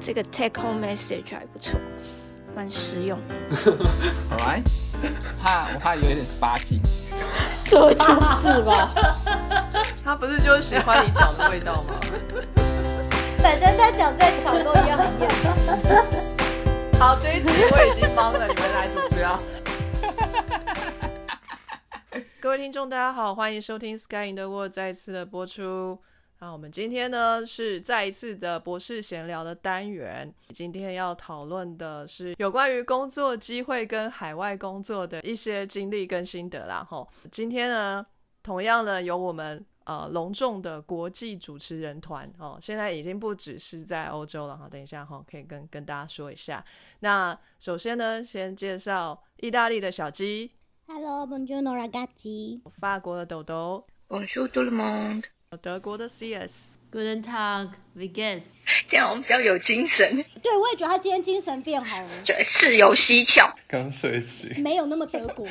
这个 take home message 还不错，蛮实用。Alright，怕我怕有点 sparky。这会出事吧？他不是就是喜欢你脚的味道吗？反正他脚再巧都一样很厌世。好，这一集我已经帮了你们来主持啊。各位听众，大家好，欢迎收听《Sky in the World》再次的播出。那我们今天呢是再一次的博士闲聊的单元。今天要讨论的是有关于工作机会跟海外工作的一些经历跟心得啦。吼，今天呢，同样呢有我们呃隆重的国际主持人团哦，现在已经不只是在欧洲了哈。等一下哈，可以跟跟大家说一下。那首先呢，先介绍意大利的小鸡，Hello，Bonjour ragazzi。法国的豆豆，Bonjour tout le monde。德国的 CS，Guten Tag，Vigas，这样我们比较有精神。对，我也觉得他今天精神变好了，事有蹊跷。刚睡醒，没有那么德国，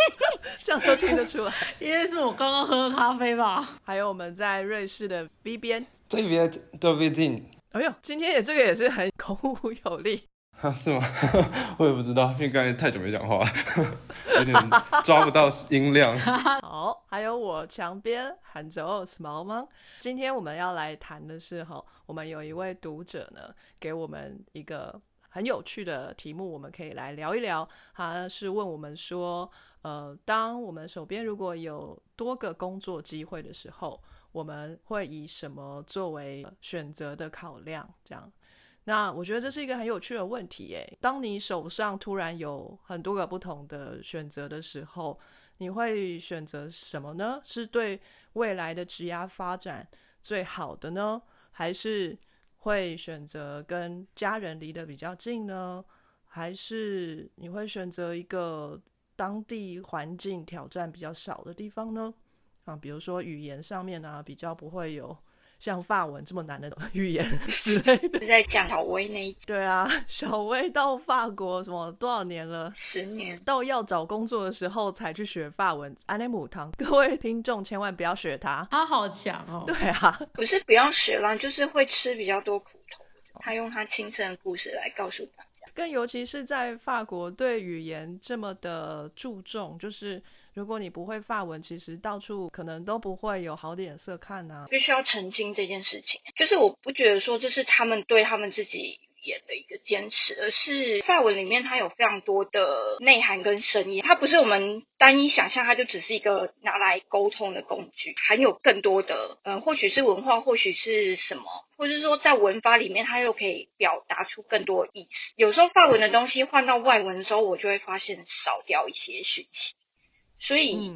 这样都听得出来，因为是我刚刚喝咖啡吧。还有我们在瑞士的 B 边，David David，哎呦，今天也这个也是很 口无有力。啊，是吗？我也不知道，因为刚才太久没讲话，有点抓不到音量。好，还有我墙边喊着 small 吗？今天我们要来谈的是哈，我们有一位读者呢，给我们一个很有趣的题目，我们可以来聊一聊。他是问我们说，呃，当我们手边如果有多个工作机会的时候，我们会以什么作为选择的考量？这样。那我觉得这是一个很有趣的问题，诶，当你手上突然有很多个不同的选择的时候，你会选择什么呢？是对未来的职业发展最好的呢，还是会选择跟家人离得比较近呢？还是你会选择一个当地环境挑战比较少的地方呢？啊，比如说语言上面呢，比较不会有。像法文这么难的 语言之类的，是在讲小薇那一集。对啊，小薇到法国什么多少年了？十年。到要找工作的时候才去学法文。安内姆汤，各位听众千万不要学他，他好强哦。对啊，不是不要学啦，就是会吃比较多苦头。他用他亲身的故事来告诉大家，更尤其是在法国对语言这么的注重，就是。如果你不会发文，其实到处可能都不会有好脸色看呐。必须要澄清这件事情，就是我不觉得说这是他们对他们自己语言的一个坚持，而是发文里面它有非常多的内涵跟深意，它不是我们单一想象，它就只是一个拿来沟通的工具，含有更多的，嗯，或许是文化，或许是什么，或者是说在文法里面，它又可以表达出更多意思。有时候发文的东西换到外文的时候，我就会发现少掉一些讯息。所以，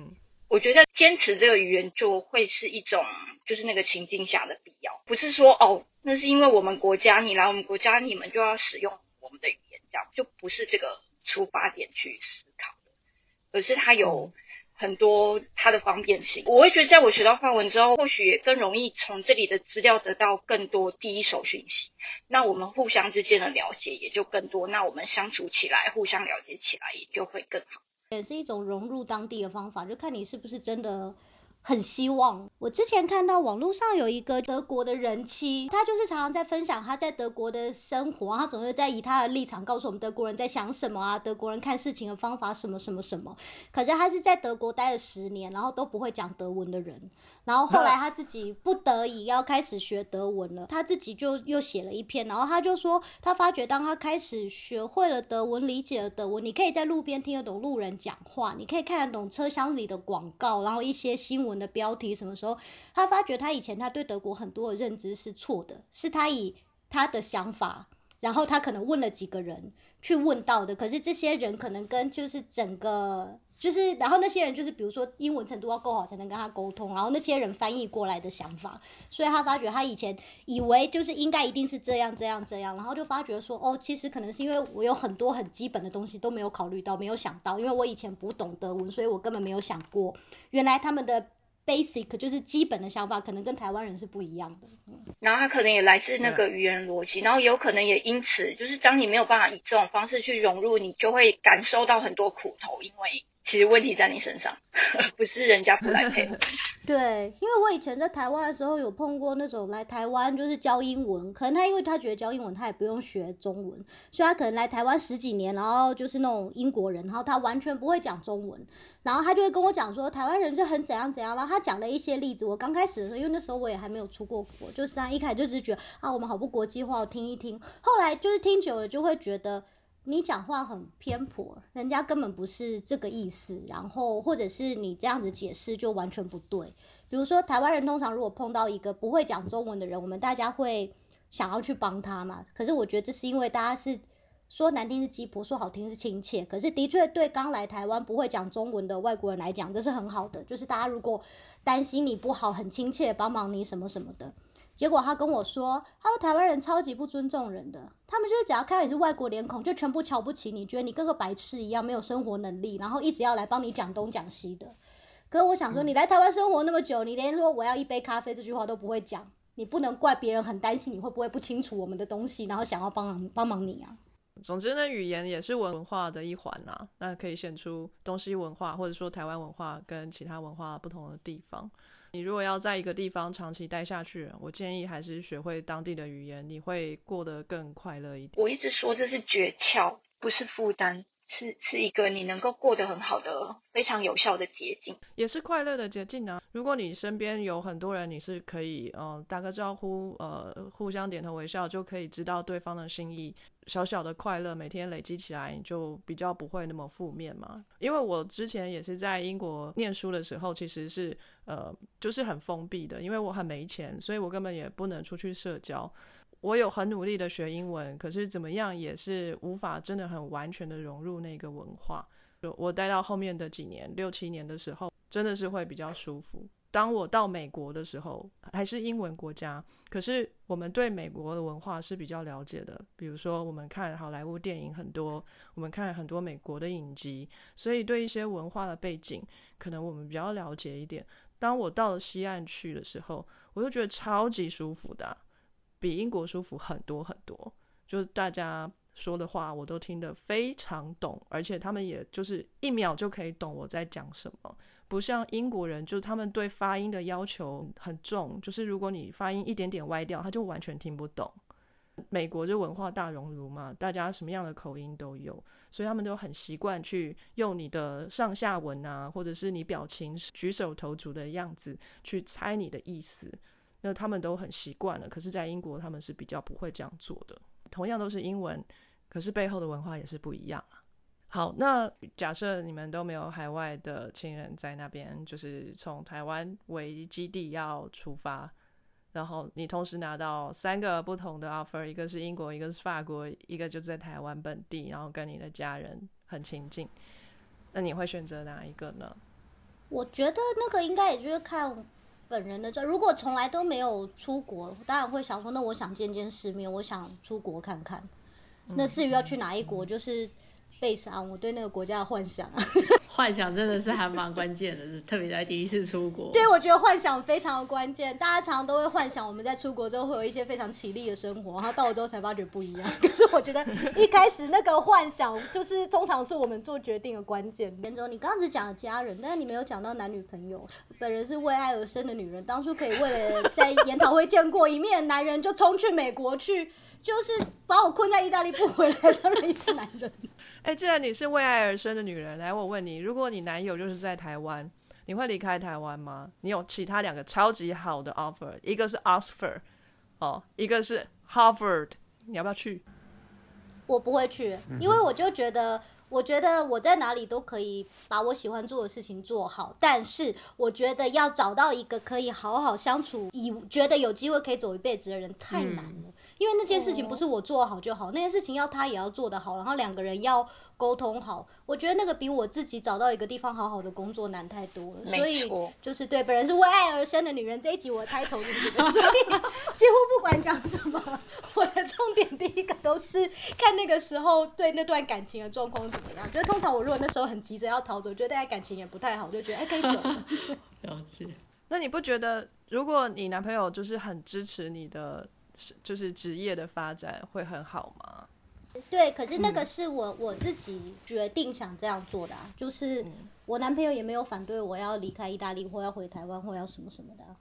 我觉得坚持这个语言就会是一种，就是那个情境下的必要，不是说哦，那是因为我们国家，你来我们国家，你们就要使用我们的语言，这样就不是这个出发点去思考的，而是它有很多它的方便性。我会觉得，在我学到范文之后，或许也更容易从这里的资料得到更多第一手讯息，那我们互相之间的了解也就更多，那我们相处起来，互相了解起来也就会更好。也是一种融入当地的方法，就看你是不是真的。很希望我之前看到网络上有一个德国的人妻，他就是常常在分享他在德国的生活，他总是在以他的立场告诉我们德国人在想什么啊，德国人看事情的方法什么什么什么。可是他是在德国待了十年，然后都不会讲德文的人，然后后来他自己不得已要开始学德文了，他自己就又写了一篇，然后他就说他发觉当他开始学会了德文，理解了德文，你可以在路边听得懂路人讲话，你可以看得懂车厢里的广告，然后一些新闻。的标题什么时候？他发觉他以前他对德国很多的认知是错的，是他以他的想法，然后他可能问了几个人去问到的，可是这些人可能跟就是整个就是，然后那些人就是比如说英文程度要够好才能跟他沟通，然后那些人翻译过来的想法，所以他发觉他以前以为就是应该一定是这样这样这样，然后就发觉说哦，其实可能是因为我有很多很基本的东西都没有考虑到，没有想到，因为我以前不懂德文，所以我根本没有想过原来他们的。Basic 就是基本的想法，可能跟台湾人是不一样的。然后他可能也来自那个语言逻辑，然后有可能也因此，就是当你没有办法以这种方式去融入，你就会感受到很多苦头，因为。其实问题在你身上，不是人家不来配合。对，因为我以前在台湾的时候有碰过那种来台湾就是教英文，可能他因为他觉得教英文他也不用学中文，所以他可能来台湾十几年，然后就是那种英国人，然后他完全不会讲中文，然后他就会跟我讲说台湾人就很怎样怎样，然后他讲了一些例子。我刚开始的时候，因为那时候我也还没有出过国，就是他一开始就只是觉得啊我们好不国际化，我听一听，后来就是听久了就会觉得。你讲话很偏颇，人家根本不是这个意思，然后或者是你这样子解释就完全不对。比如说台湾人通常如果碰到一个不会讲中文的人，我们大家会想要去帮他嘛。可是我觉得这是因为大家是说难听是鸡婆，说好听是亲切。可是的确对刚来台湾不会讲中文的外国人来讲，这是很好的。就是大家如果担心你不好，很亲切帮忙你什么什么的。结果他跟我说，他说台湾人超级不尊重人的，他们就是只要看到你是外国脸孔，就全部瞧不起你，觉得你跟个白痴一样，没有生活能力，然后一直要来帮你讲东讲西的。可我想说，你来台湾生活那么久，你连说我要一杯咖啡这句话都不会讲，你不能怪别人很担心你会不会不清楚我们的东西，然后想要帮忙帮忙你啊。总之呢，语言也是文化的一环啊，那可以显出东西文化或者说台湾文化跟其他文化不同的地方。你如果要在一个地方长期待下去，我建议还是学会当地的语言，你会过得更快乐一点。我一直说这是诀窍，不是负担，是是一个你能够过得很好的、非常有效的捷径，也是快乐的捷径啊。如果你身边有很多人，你是可以嗯打个招呼，呃互相点头微笑，就可以知道对方的心意。小小的快乐每天累积起来，就比较不会那么负面嘛。因为我之前也是在英国念书的时候，其实是呃就是很封闭的，因为我很没钱，所以我根本也不能出去社交。我有很努力的学英文，可是怎么样也是无法真的很完全的融入那个文化。就我待到后面的几年，六七年的时候，真的是会比较舒服。当我到美国的时候，还是英文国家，可是我们对美国的文化是比较了解的。比如说，我们看好莱坞电影很多，我们看很多美国的影集，所以对一些文化的背景，可能我们比较了解一点。当我到了西岸去的时候，我就觉得超级舒服的，比英国舒服很多很多。就是大家说的话，我都听得非常懂，而且他们也就是一秒就可以懂我在讲什么。不像英国人，就是他们对发音的要求很重，就是如果你发音一点点歪掉，他就完全听不懂。美国就文化大熔炉嘛，大家什么样的口音都有，所以他们都很习惯去用你的上下文啊，或者是你表情举手投足的样子去猜你的意思。那他们都很习惯了，可是，在英国他们是比较不会这样做的。同样都是英文，可是背后的文化也是不一样啊。好，那假设你们都没有海外的亲人在那边，就是从台湾为基地要出发，然后你同时拿到三个不同的 offer，一个是英国，一个是法国，一个就在台湾本地，然后跟你的家人很亲近，那你会选择哪一个呢？我觉得那个应该也就是看本人的。如果从来都没有出国，当然会想说，那我想见见世面，我想出国看看。那至于要去哪一国，就是。背上我对那个国家的幻想啊，幻想真的是还蛮关键的，是特别在第一次出国。对，我觉得幻想非常的关键。大家常常都会幻想我们在出国之后会有一些非常绮丽的生活，然后到了之后才发觉不一样。可是我觉得一开始那个幻想就是通常是我们做决定的关键。连总，你刚刚只讲了家人，但是你没有讲到男女朋友。本人是为爱而生的女人，当初可以为了在研讨会见过一面男人就冲去美国去，就是把我困在意大利不回来，当然也是男人。哎，既然你是为爱而生的女人，来，我问你，如果你男友就是在台湾，你会离开台湾吗？你有其他两个超级好的 offer，一个是 Oxford，哦，一个是 Harvard，你要不要去？我不会去，因为我就觉得，我觉得我在哪里都可以把我喜欢做的事情做好，但是我觉得要找到一个可以好好相处，以觉得有机会可以走一辈子的人太难了。因为那件事情不是我做好就好，那件事情要他也要做得好，然后两个人要沟通好。我觉得那个比我自己找到一个地方好好的工作难太多了。所以就是对，本人是为爱而生的女人。这一集我开头就是这个，所以 几乎不管讲什么，我的重点第一个都是看那个时候对那段感情的状况怎么样。就是通常我如果那时候很急着要逃走，觉得大家感情也不太好，就觉得哎可以走了。了解。那你不觉得，如果你男朋友就是很支持你的？就是职业的发展会很好吗？对，可是那个是我我自己决定想这样做的啊。就是我男朋友也没有反对我要离开意大利或要回台湾或要什么什么的啊。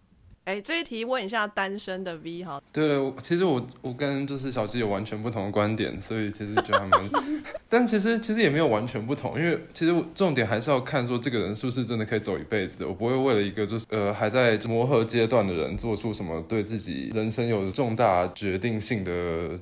哎，这一题问一下单身的 V 哈，对我其实我我跟就是小鸡有完全不同的观点，所以其实觉得他们，但其实其实也没有完全不同，因为其实重点还是要看说这个人是不是真的可以走一辈子的。我不会为了一个就是呃还在磨合阶段的人做出什么对自己人生有重大决定性的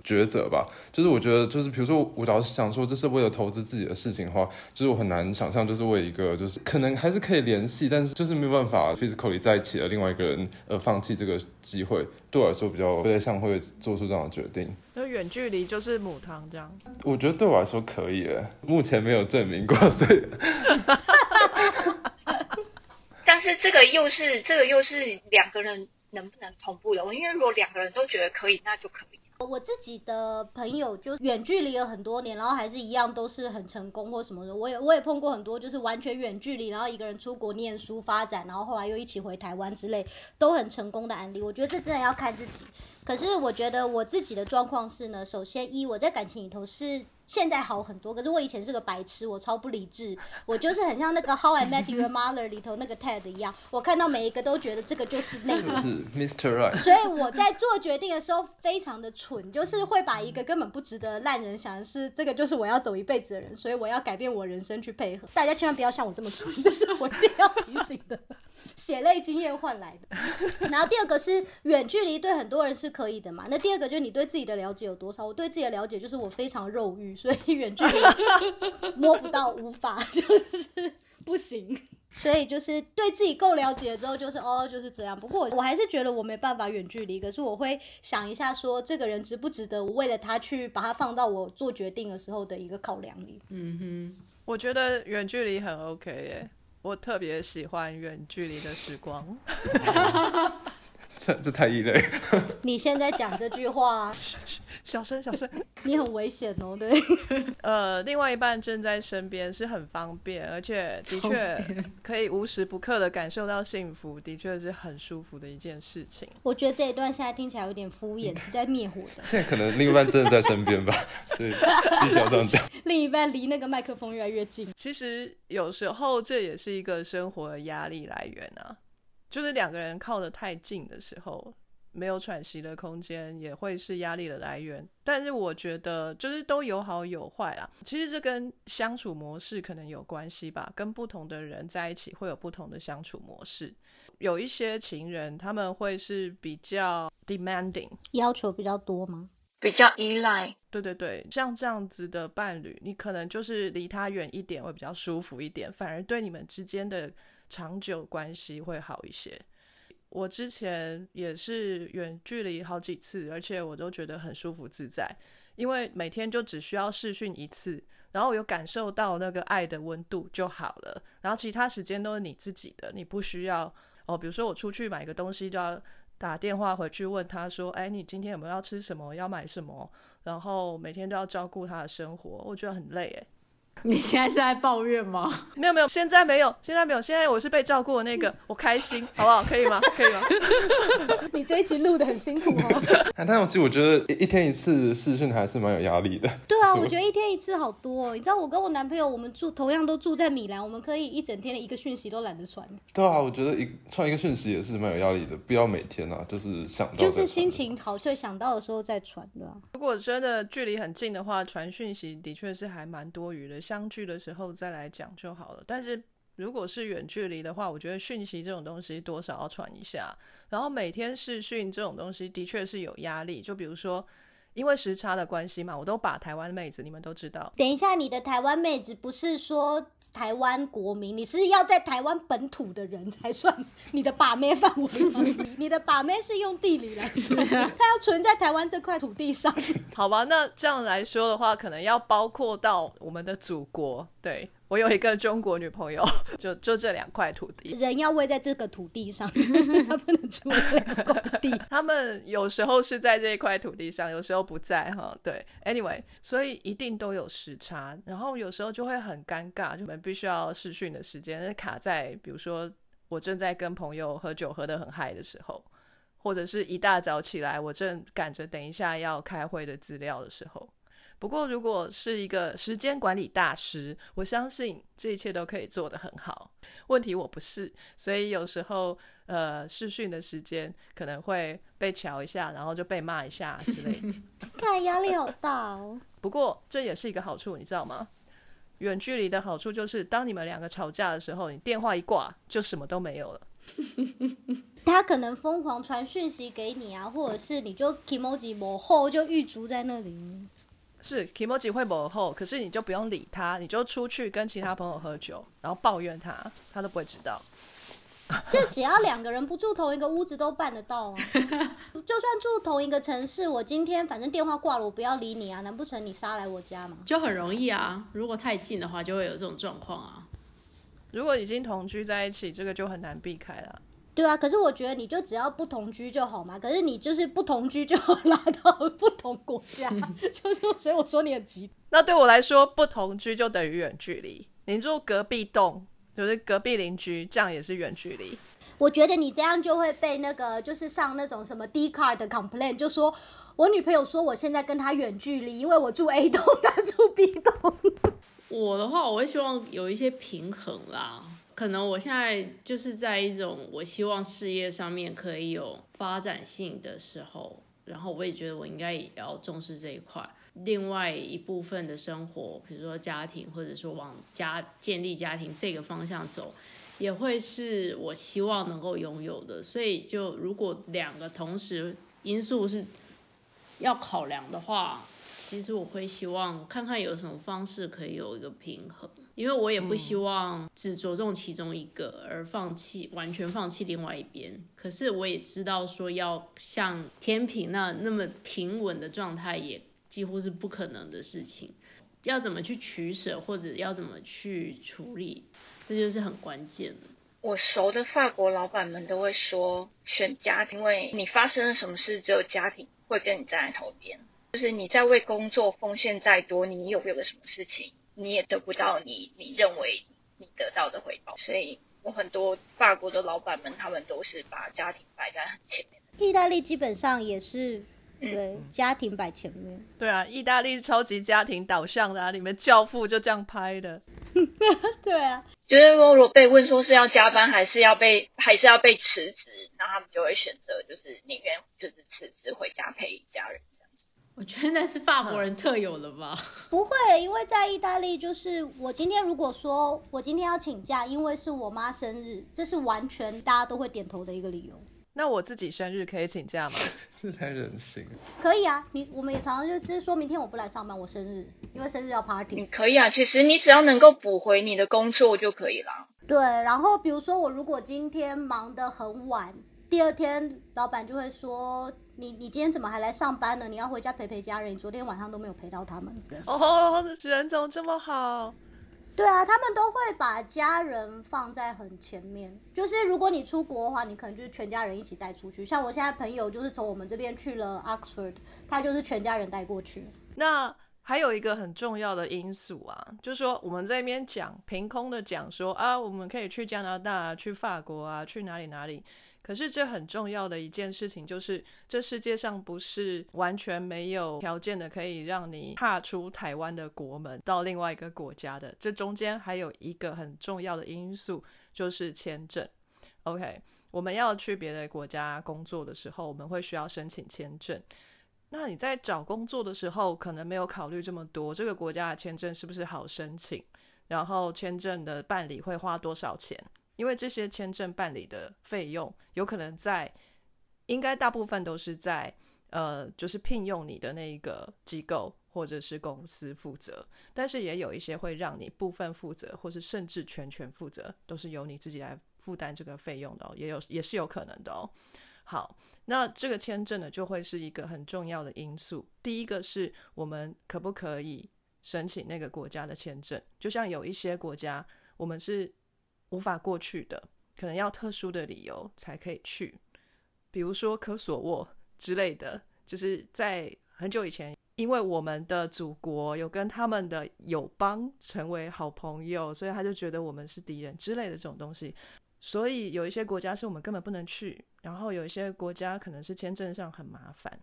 抉择吧。就是我觉得就是比如说我老是想说这是为了投资自己的事情的话，就是我很难想象就是为一个就是可能还是可以联系，但是就是没有办法 physically 在一起的另外一个人。放弃这个机会，对我来说比较不太像会做出这样的决定。就远距离就是母汤这样。我觉得对我来说可以，目前没有证明过，所以。但是这个又是这个又是两个人能不能同步的？因为如果两个人都觉得可以，那就可以。我自己的朋友就远距离了很多年，然后还是一样都是很成功或什么的。我也我也碰过很多，就是完全远距离，然后一个人出国念书发展，然后后来又一起回台湾之类，都很成功的案例。我觉得这真的要看自己。可是我觉得我自己的状况是呢，首先一我在感情里头是。现在好很多，可是我以前是个白痴，我超不理智，我就是很像那个《How I Met Your Mother》里头那个 Ted 一样，我看到每一个都觉得这个就是那个，是 Mr. Right。所以我在做决定的时候非常的蠢，就是会把一个根本不值得烂人想的是这个就是我要走一辈子的人，所以我要改变我人生去配合。大家千万不要像我这么蠢，这是我一定要提醒的。血泪经验换来的，然后第二个是远距离对很多人是可以的嘛？那第二个就是你对自己的了解有多少？我对自己的了解就是我非常肉欲，所以远距离 摸不到，无法就是不行。所以就是对自己够了解之后，就是哦就是这样。不过我还是觉得我没办法远距离，可是我会想一下说这个人值不值得我为了他去把他放到我做决定的时候的一个考量里。嗯哼，我觉得远距离很 OK 耶。我特别喜欢远距离的时光。这这太异类。你现在讲这句话，小声小声，你很危险哦。对，呃，另外一半正在身边是很方便，而且的确可以无时不刻的感受到幸福，的确是很舒服的一件事情。我觉得这一段现在听起来有点敷衍，是在灭火的。现在可能另一半真的在身边吧，所以必须要这样讲。另一半离那个麦克风越来越近。其实有时候这也是一个生活的压力来源啊。就是两个人靠得太近的时候，没有喘息的空间，也会是压力的来源。但是我觉得，就是都有好有坏啦。其实这跟相处模式可能有关系吧。跟不同的人在一起，会有不同的相处模式。有一些情人，他们会是比较 demanding，要求比较多吗？比较依赖。对对对，像这样子的伴侣，你可能就是离他远一点会比较舒服一点，反而对你们之间的。长久关系会好一些。我之前也是远距离好几次，而且我都觉得很舒服自在，因为每天就只需要视讯一次，然后有感受到那个爱的温度就好了。然后其他时间都是你自己的，你不需要哦。比如说我出去买个东西，都要打电话回去问他说：“哎，你今天有没有要吃什么？要买什么？”然后每天都要照顾他的生活，我觉得很累哎。你现在是在抱怨吗？没有没有，现在没有，现在没有，现在我是被照顾的那个，我开心，好不好？可以吗？可以吗？你这一集录的很辛苦哦。但我其实我觉得一天一次试训还是蛮有压力的。对啊，我觉得一天一次好多。哦。你知道我跟我男朋友，我们住同样都住在米兰，我们可以一整天的一个讯息都懒得传。对啊，我觉得一传一个讯息也是蛮有压力的，不要每天啊，就是想到就是心情好，所以想到的时候再传，对吧？如果真的距离很近的话，传讯息的确是还蛮多余的。相聚的时候再来讲就好了。但是如果是远距离的话，我觉得讯息这种东西多少要传一下。然后每天视讯这种东西的确是有压力。就比如说。因为时差的关系嘛，我都把台湾妹子，你们都知道。等一下，你的台湾妹子不是说台湾国民，你是要在台湾本土的人才算你的把妹范围。你的把妹是用地理来说，它 要存在台湾这块土地上。好吧，那这样来说的话，可能要包括到我们的祖国，对。我有一个中国女朋友，就就这两块土地，人要喂在这个土地上，他不能出这个工地。他们有时候是在这一块土地上，有时候不在哈。对，anyway，所以一定都有时差，然后有时候就会很尴尬，就我们必须要试训的时间卡在，比如说我正在跟朋友喝酒喝得很嗨的时候，或者是一大早起来，我正赶着等一下要开会的资料的时候。不过，如果是一个时间管理大师，我相信这一切都可以做得很好。问题我不是，所以有时候呃试训的时间可能会被瞧一下，然后就被骂一下之类的。看压力好大哦。不过这也是一个好处，你知道吗？远距离的好处就是，当你们两个吵架的时候，你电话一挂，就什么都没有了。他可能疯狂传讯息给你啊，或者是你就 emoji 抹后就预足在那里。是 k i m o j i 会抹后，可是你就不用理他，你就出去跟其他朋友喝酒，然后抱怨他，他都不会知道。这只要两个人不住同一个屋子都办得到啊！就算住同一个城市，我今天反正电话挂了，我不要理你啊！难不成你杀来我家吗？就很容易啊！如果太近的话，就会有这种状况啊。如果已经同居在一起，这个就很难避开了。对啊，可是我觉得你就只要不同居就好嘛。可是你就是不同居就 拉到不同国家，就是所以我说你很急。那对我来说，不同居就等于远距离。你住隔壁栋。就是隔壁邻居，这样也是远距离。我觉得你这样就会被那个，就是上那种什么 D card 的 complaint，就说我女朋友说我现在跟她远距离，因为我住 A 栋，她住 B 栋。我的话，我会希望有一些平衡啦。可能我现在就是在一种我希望事业上面可以有发展性的时候，然后我也觉得我应该也要重视这一块。另外一部分的生活，比如说家庭，或者说往家建立家庭这个方向走，也会是我希望能够拥有的。所以，就如果两个同时因素是要考量的话，其实我会希望看看有什么方式可以有一个平衡，因为我也不希望只着重其中一个而放弃完全放弃另外一边。可是我也知道说要像天平那那么平稳的状态也。几乎是不可能的事情，要怎么去取舍，或者要怎么去处理，这就是很关键的。我熟的法国老板们都会说，选家庭，因为你发生了什么事，只有家庭会跟你站在头边。就是你在为工作奉献再多，你有有个什么事情，你也得不到你你认为你得到的回报。所以我很多法国的老板们，他们都是把家庭摆在很前面。意大利基本上也是。对，家庭摆前面。对啊，意大利超级家庭导向的啊，里面教父就这样拍的。对啊，就是如果被问说是要加班，还是要被，还是要被辞职，那他们就会选择就是宁愿就是辞职回家陪家人。我觉得那是法国人特有的吧？不会，因为在意大利，就是我今天如果说我今天要请假，因为是我妈生日，这是完全大家都会点头的一个理由。那我自己生日可以请假吗？这太任性。可以啊，你我们也常常就只是说明天我不来上班，我生日，因为生日要 party。可以啊，其实你只要能够补回你的工作就可以了。对，然后比如说我如果今天忙得很晚，第二天老板就会说你你今天怎么还来上班呢？你要回家陪陪家人，你昨天晚上都没有陪到他们。哦，人怎么这么好？对啊，他们都会把家人放在很前面。就是如果你出国的话，你可能就是全家人一起带出去。像我现在朋友就是从我们这边去了 Oxford，他就是全家人带过去。那还有一个很重要的因素啊，就是说我们这边讲凭空的讲说啊，我们可以去加拿大、去法国啊，去哪里哪里。可是这很重要的一件事情就是，这世界上不是完全没有条件的可以让你踏出台湾的国门到另外一个国家的。这中间还有一个很重要的因素，就是签证。OK，我们要去别的国家工作的时候，我们会需要申请签证。那你在找工作的时候，可能没有考虑这么多，这个国家的签证是不是好申请？然后签证的办理会花多少钱？因为这些签证办理的费用，有可能在，应该大部分都是在，呃，就是聘用你的那一个机构或者是公司负责，但是也有一些会让你部分负责，或是甚至全权负责，都是由你自己来负担这个费用的哦，也有也是有可能的哦。好，那这个签证呢，就会是一个很重要的因素。第一个是我们可不可以申请那个国家的签证，就像有一些国家，我们是。无法过去的，可能要特殊的理由才可以去，比如说科索沃之类的，就是在很久以前，因为我们的祖国有跟他们的友邦成为好朋友，所以他就觉得我们是敌人之类的这种东西，所以有一些国家是我们根本不能去，然后有一些国家可能是签证上很麻烦。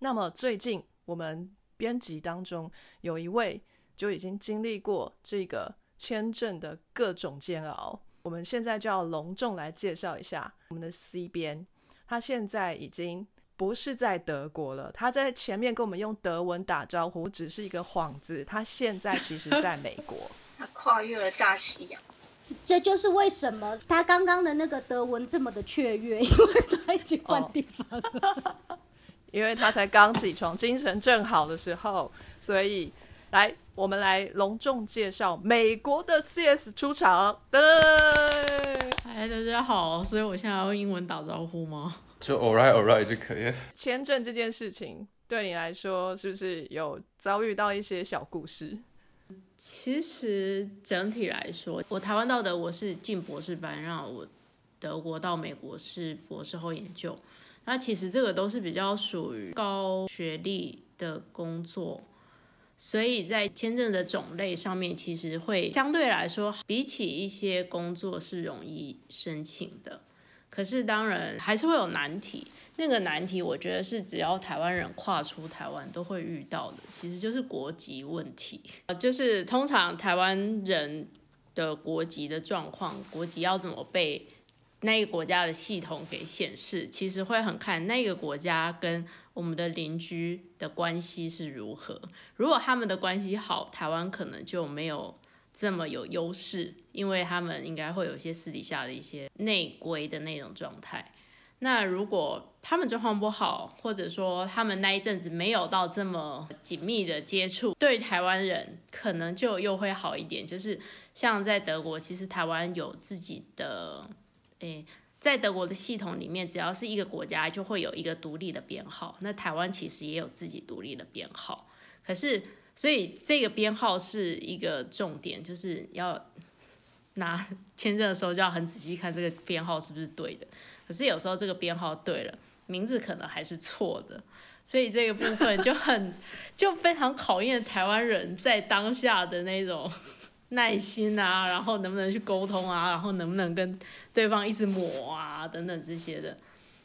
那么最近我们编辑当中有一位就已经经历过这个签证的各种煎熬。我们现在就要隆重来介绍一下我们的 C 编，他现在已经不是在德国了，他在前面跟我们用德文打招呼，只是一个幌子。他现在其实在美国，他跨越了大西洋。这就是为什么他刚刚的那个德文这么的雀跃，因为他已经换地方了。因为他才刚起床，精神正好的时候，所以来，我们来隆重介绍美国的 CS 出场。对，嗨，大家好，所以我现在要用英文打招呼吗？就 all right all right 就可以了。签证这件事情对你来说，是不是有遭遇到一些小故事？其实整体来说，我台湾到德国是进博士班，然后我德国到美国是博士后研究。那其实这个都是比较属于高学历的工作，所以在签证的种类上面，其实会相对来说，比起一些工作是容易申请的。可是当然还是会有难题，那个难题我觉得是只要台湾人跨出台湾都会遇到的，其实就是国籍问题。呃就是通常台湾人的国籍的状况，国籍要怎么被那个国家的系统给显示，其实会很看那个国家跟我们的邻居的关系是如何。如果他们的关系好，台湾可能就没有。这么有优势，因为他们应该会有一些私底下的一些内规的那种状态。那如果他们状况不好，或者说他们那一阵子没有到这么紧密的接触，对台湾人可能就又会好一点。就是像在德国，其实台湾有自己的，诶，在德国的系统里面，只要是一个国家就会有一个独立的编号。那台湾其实也有自己独立的编号，可是。所以这个编号是一个重点，就是要拿签证的时候就要很仔细看这个编号是不是对的。可是有时候这个编号对了，名字可能还是错的，所以这个部分就很 就非常考验台湾人在当下的那种耐心啊，然后能不能去沟通啊，然后能不能跟对方一直磨啊等等这些的。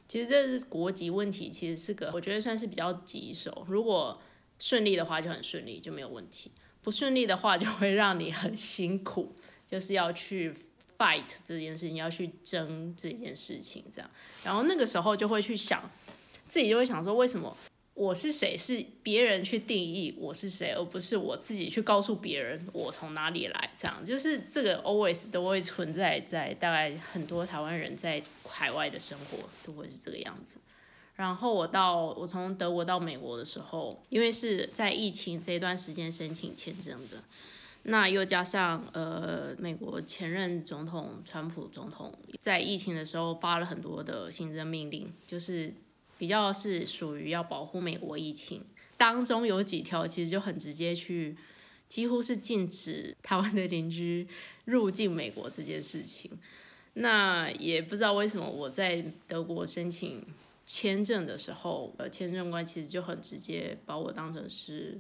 其实这是国籍问题，其实是个我觉得算是比较棘手。如果顺利的话就很顺利，就没有问题；不顺利的话就会让你很辛苦，就是要去 fight 这件事情，要去争这件事情，这样。然后那个时候就会去想，自己就会想说，为什么我是谁？是别人去定义我是谁，而不是我自己去告诉别人我从哪里来？这样就是这个 always 都会存在在大概很多台湾人在海外的生活都会是这个样子。然后我到我从德国到美国的时候，因为是在疫情这段时间申请签证的，那又加上呃美国前任总统川普总统在疫情的时候发了很多的行政命令，就是比较是属于要保护美国疫情，当中有几条其实就很直接去，几乎是禁止台湾的邻居入境美国这件事情。那也不知道为什么我在德国申请。签证的时候，呃，签证官其实就很直接把我当成是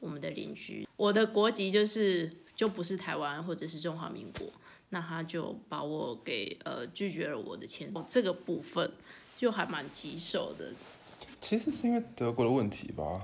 我们的邻居，我的国籍就是就不是台湾或者是中华民国，那他就把我给呃拒绝了我的签证，这个部分就还蛮棘手的。其实是因为德国的问题吧。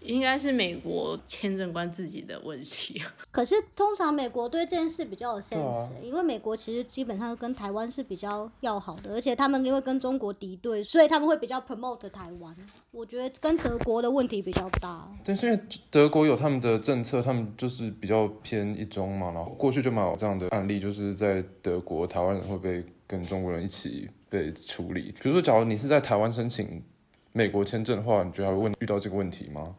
应该是美国签证官自己的问题。可是通常美国对这件事比较有 sense，因为美国其实基本上跟台湾是比较要好的，而且他们因为跟中国敌对，所以他们会比较 promote 台湾。我觉得跟德国的问题比较大。但是因为德国有他们的政策，他们就是比较偏一中嘛，然后过去就蛮有这样的案例，就是在德国台湾人会被跟中国人一起被处理。比如说，假如你是在台湾申请美国签证的话，你觉得会问遇到这个问题吗？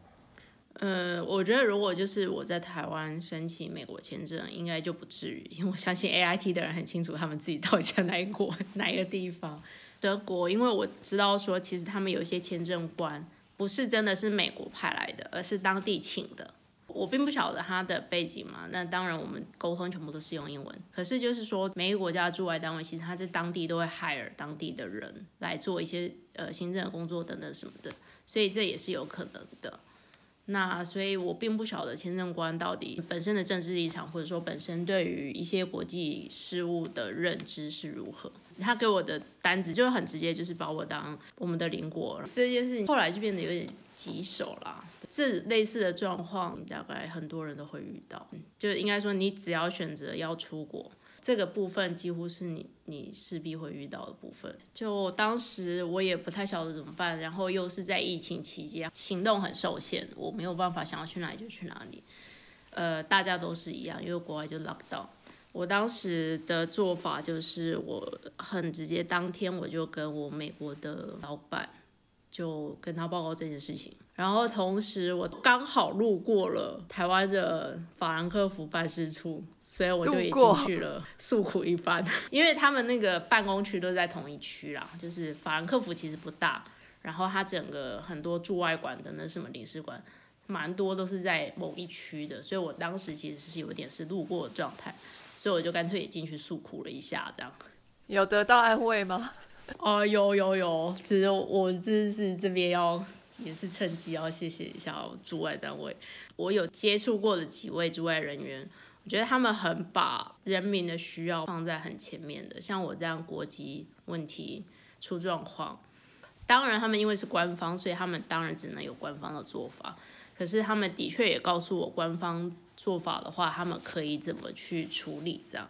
呃，我觉得如果就是我在台湾申请美国签证，应该就不至于，因为我相信 A I T 的人很清楚他们自己到底在哪一国 哪一个地方。德国，因为我知道说，其实他们有一些签证官不是真的是美国派来的，而是当地请的。我并不晓得他的背景嘛，那当然我们沟通全部都是用英文。可是就是说，每一个国家驻外单位其实他在当地都会 hire 当地的人来做一些呃行政工作等等什么的，所以这也是有可能的。那所以我并不晓得签证官到底本身的政治立场，或者说本身对于一些国际事务的认知是如何。他给我的单子就是很直接，就是把我当我们的邻国。这件事情后来就变得有点棘手啦。这类似的状况，大概很多人都会遇到。就应该说，你只要选择要出国。这个部分几乎是你你势必会遇到的部分。就当时我也不太晓得怎么办，然后又是在疫情期间，行动很受限，我没有办法想要去哪里就去哪里。呃，大家都是一样，因为国外就 lock down。我当时的做法就是我很直接，当天我就跟我美国的老板就跟他报告这件事情。然后同时，我刚好路过了台湾的法兰克福办事处，所以我就也进去了诉苦一番。因为他们那个办公区都在同一区啦，就是法兰克福其实不大，然后它整个很多驻外馆的那什么领事馆，蛮多都是在某一区的，所以我当时其实是有点是路过的状态，所以我就干脆也进去诉苦了一下，这样。有得到安慰吗？哦，有有有，其实我这是这边要。也是趁机要谢谢一下驻外单位，我有接触过的几位驻外人员，我觉得他们很把人民的需要放在很前面的。像我这样国籍问题出状况，当然他们因为是官方，所以他们当然只能有官方的做法。可是他们的确也告诉我，官方做法的话，他们可以怎么去处理这样。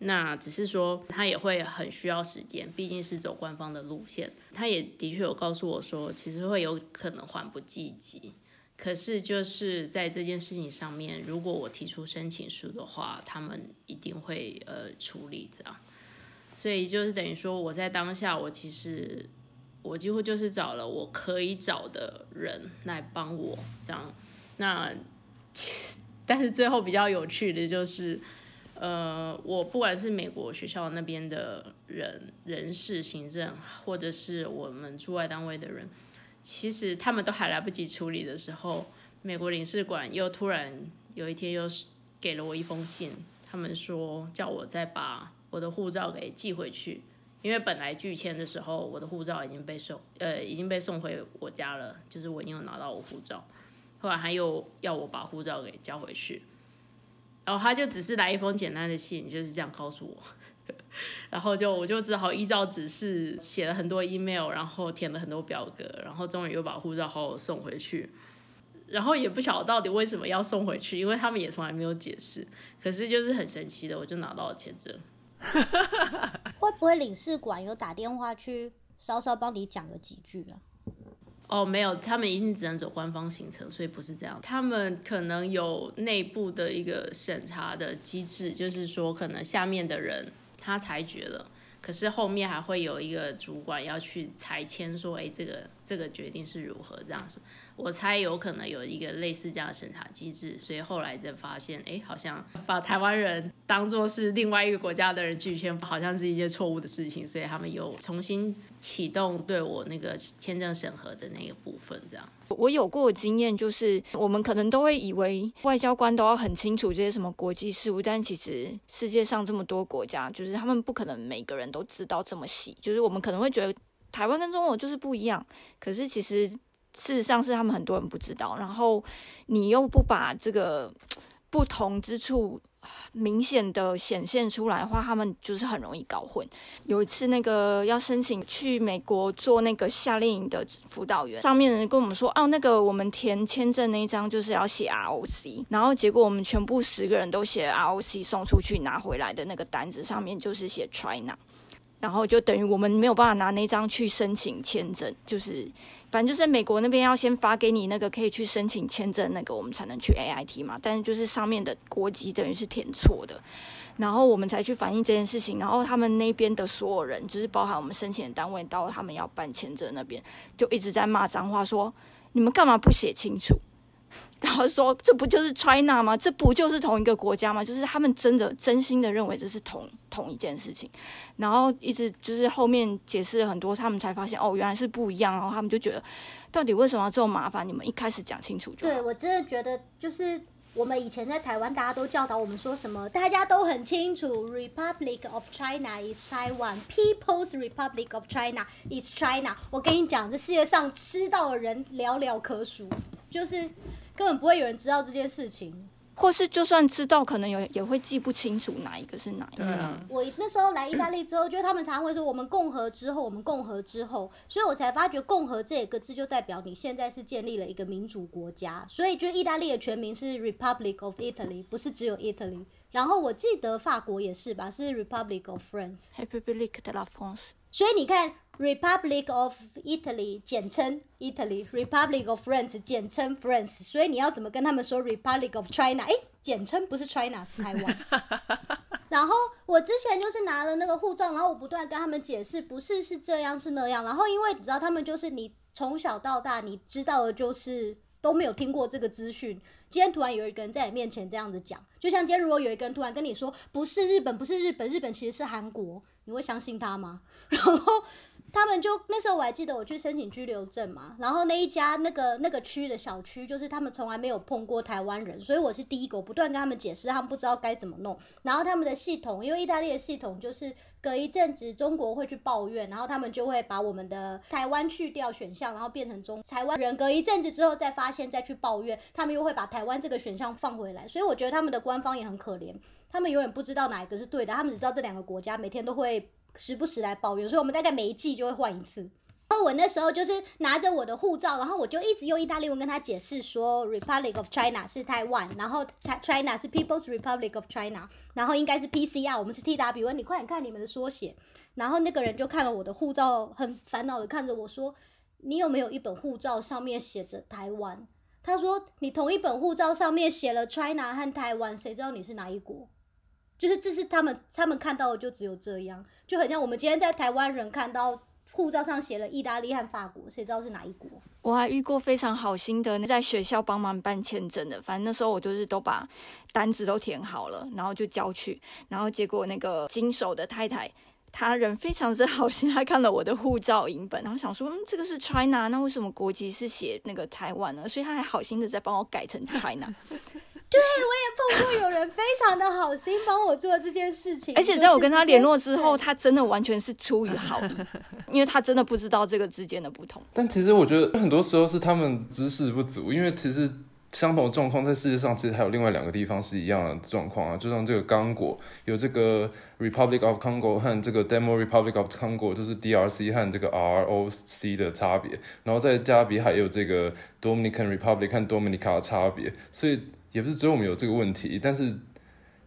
那只是说，他也会很需要时间，毕竟是走官方的路线。他也的确有告诉我说，其实会有可能缓不济急。可是就是在这件事情上面，如果我提出申请书的话，他们一定会呃处理这样。所以就是等于说，我在当下，我其实我几乎就是找了我可以找的人来帮我这样。那 但是最后比较有趣的就是。呃，我不管是美国学校那边的人、人事、行政，或者是我们驻外单位的人，其实他们都还来不及处理的时候，美国领事馆又突然有一天又是给了我一封信，他们说叫我再把我的护照给寄回去，因为本来拒签的时候，我的护照已经被送，呃，已经被送回我家了，就是我已经有拿到我护照，后来他又要我把护照给交回去。然后他就只是来一封简单的信，就是这样告诉我，然后就我就只好依照指示写了很多 email，然后填了很多表格，然后终于又把护照好好送回去。然后也不晓得到底为什么要送回去，因为他们也从来没有解释。可是就是很神奇的，我就拿到了签证。会不会领事馆有打电话去稍稍帮你讲了几句啊？哦，没有，他们一定只能走官方行程，所以不是这样。他们可能有内部的一个审查的机制，就是说，可能下面的人他裁决了，可是后面还会有一个主管要去裁签，说，哎，这个这个决定是如何这样子。我猜有可能有一个类似这样的审查机制，所以后来才发现，哎，好像把台湾人当做是另外一个国家的人拒签，好像是一件错误的事情，所以他们又重新启动对我那个签证审核的那个部分。这样，我有过经验，就是我们可能都会以为外交官都要很清楚这些什么国际事务，但其实世界上这么多国家，就是他们不可能每个人都知道这么细。就是我们可能会觉得台湾跟中国就是不一样，可是其实。事实上是他们很多人不知道，然后你又不把这个不同之处明显的显现出来的话，他们就是很容易搞混。有一次那个要申请去美国做那个夏令营的辅导员，上面人跟我们说，哦，那个我们填签证那一张就是要写 ROC，然后结果我们全部十个人都写 ROC，送出去拿回来的那个单子上面就是写 China，然后就等于我们没有办法拿那张去申请签证，就是。反正就是美国那边要先发给你那个可以去申请签证那个，我们才能去 A I T 嘛。但是就是上面的国籍等于是填错的，然后我们才去反映这件事情。然后他们那边的所有人，就是包含我们申请的单位，到他们要办签证那边，就一直在骂脏话，说你们干嘛不写清楚？然后说这不就是 China 吗？这不就是同一个国家吗？就是他们真的真心的认为这是同同一件事情，然后一直就是后面解释了很多，他们才发现哦原来是不一样，然后他们就觉得到底为什么要这么麻烦？你们一开始讲清楚就对我真的觉得就是我们以前在台湾，大家都教导我们说什么，大家都很清楚，Republic of China is Taiwan，People's Republic of China is China。我跟你讲，这世界上知道的人寥寥可数，就是。根本不会有人知道这件事情。或是就算知道，可能有也会记不清楚哪一个是哪一个。啊，我那时候来意大利之后，就他们常常会说我们共和之后，我们共和之后，所以我才发觉共和这个字就代表你现在是建立了一个民主国家，所以就意大利的全名是 Republic of Italy，不是只有 Italy。然后我记得法国也是吧，是 Republic of France。Republic de la France，所以你看，Republic of Italy 简称 Italy，Republic of France 简称 France，所以你要怎么跟他们说 Republic of China？哎，简称不是 China 是台湾。然后我之前就是拿了那个护照，然后我不断跟他们解释，不是是这样是那样。然后因为你知道，他们就是你从小到大你知道的就是都没有听过这个资讯。今天突然有一个人在你面前这样子讲，就像今天如果有一个人突然跟你说不是日本，不是日本，日本其实是韩国，你会相信他吗？然 后他们就那时候我还记得我去申请居留证嘛，然后那一家那个那个区的小区，就是他们从来没有碰过台湾人，所以我是第一个，我不断跟他们解释，他们不知道该怎么弄。然后他们的系统，因为意大利的系统就是隔一阵子中国会去抱怨，然后他们就会把我们的台湾去掉选项，然后变成中台湾人。隔一阵子之后再发现再去抱怨，他们又会把台湾这个选项放回来。所以我觉得他们的官方也很可怜，他们永远不知道哪一个是对的，他们只知道这两个国家每天都会时不时来抱怨，所以我们大概每一季就会换一次。然后我那时候就是拿着我的护照，然后我就一直用意大利文跟他解释说，Republic of China 是台湾，然后 China 是 People's Republic of China，然后应该是 PCR，我们是 TW，你快点看你们的缩写。然后那个人就看了我的护照，很烦恼的看着我说：“你有没有一本护照上面写着台湾？”他说：“你同一本护照上面写了 China 和台湾，谁知道你是哪一国？”就是这是他们他们看到的就只有这样，就很像我们今天在台湾人看到护照上写了意大利和法国，谁知道是哪一国？我还遇过非常好心的，在学校帮忙办签证的。反正那时候我就是都把单子都填好了，然后就交去，然后结果那个经手的太太。她人非常之好心，她看了我的护照影本，然后想说，嗯，这个是 China，那为什么国籍是写那个台湾呢？所以她还好心的在帮我改成 China。对，我也碰过有人非常的好心帮我做这件事情，而且在我跟他联络之后，他真的完全是出于好意，因为他真的不知道这个之间的不同。但其实我觉得很多时候是他们知识不足，因为其实相同的状况在世界上其实还有另外两个地方是一样的状况啊，就像这个刚果有这个 Republic of Congo 和这个 Demo Republic of Congo，就是 DRC 和这个 ROC 的差别，然后在加勒比海也有这个 Dominican Republic 和 Dominica 的差别，所以也不是只有我们有这个问题，但是。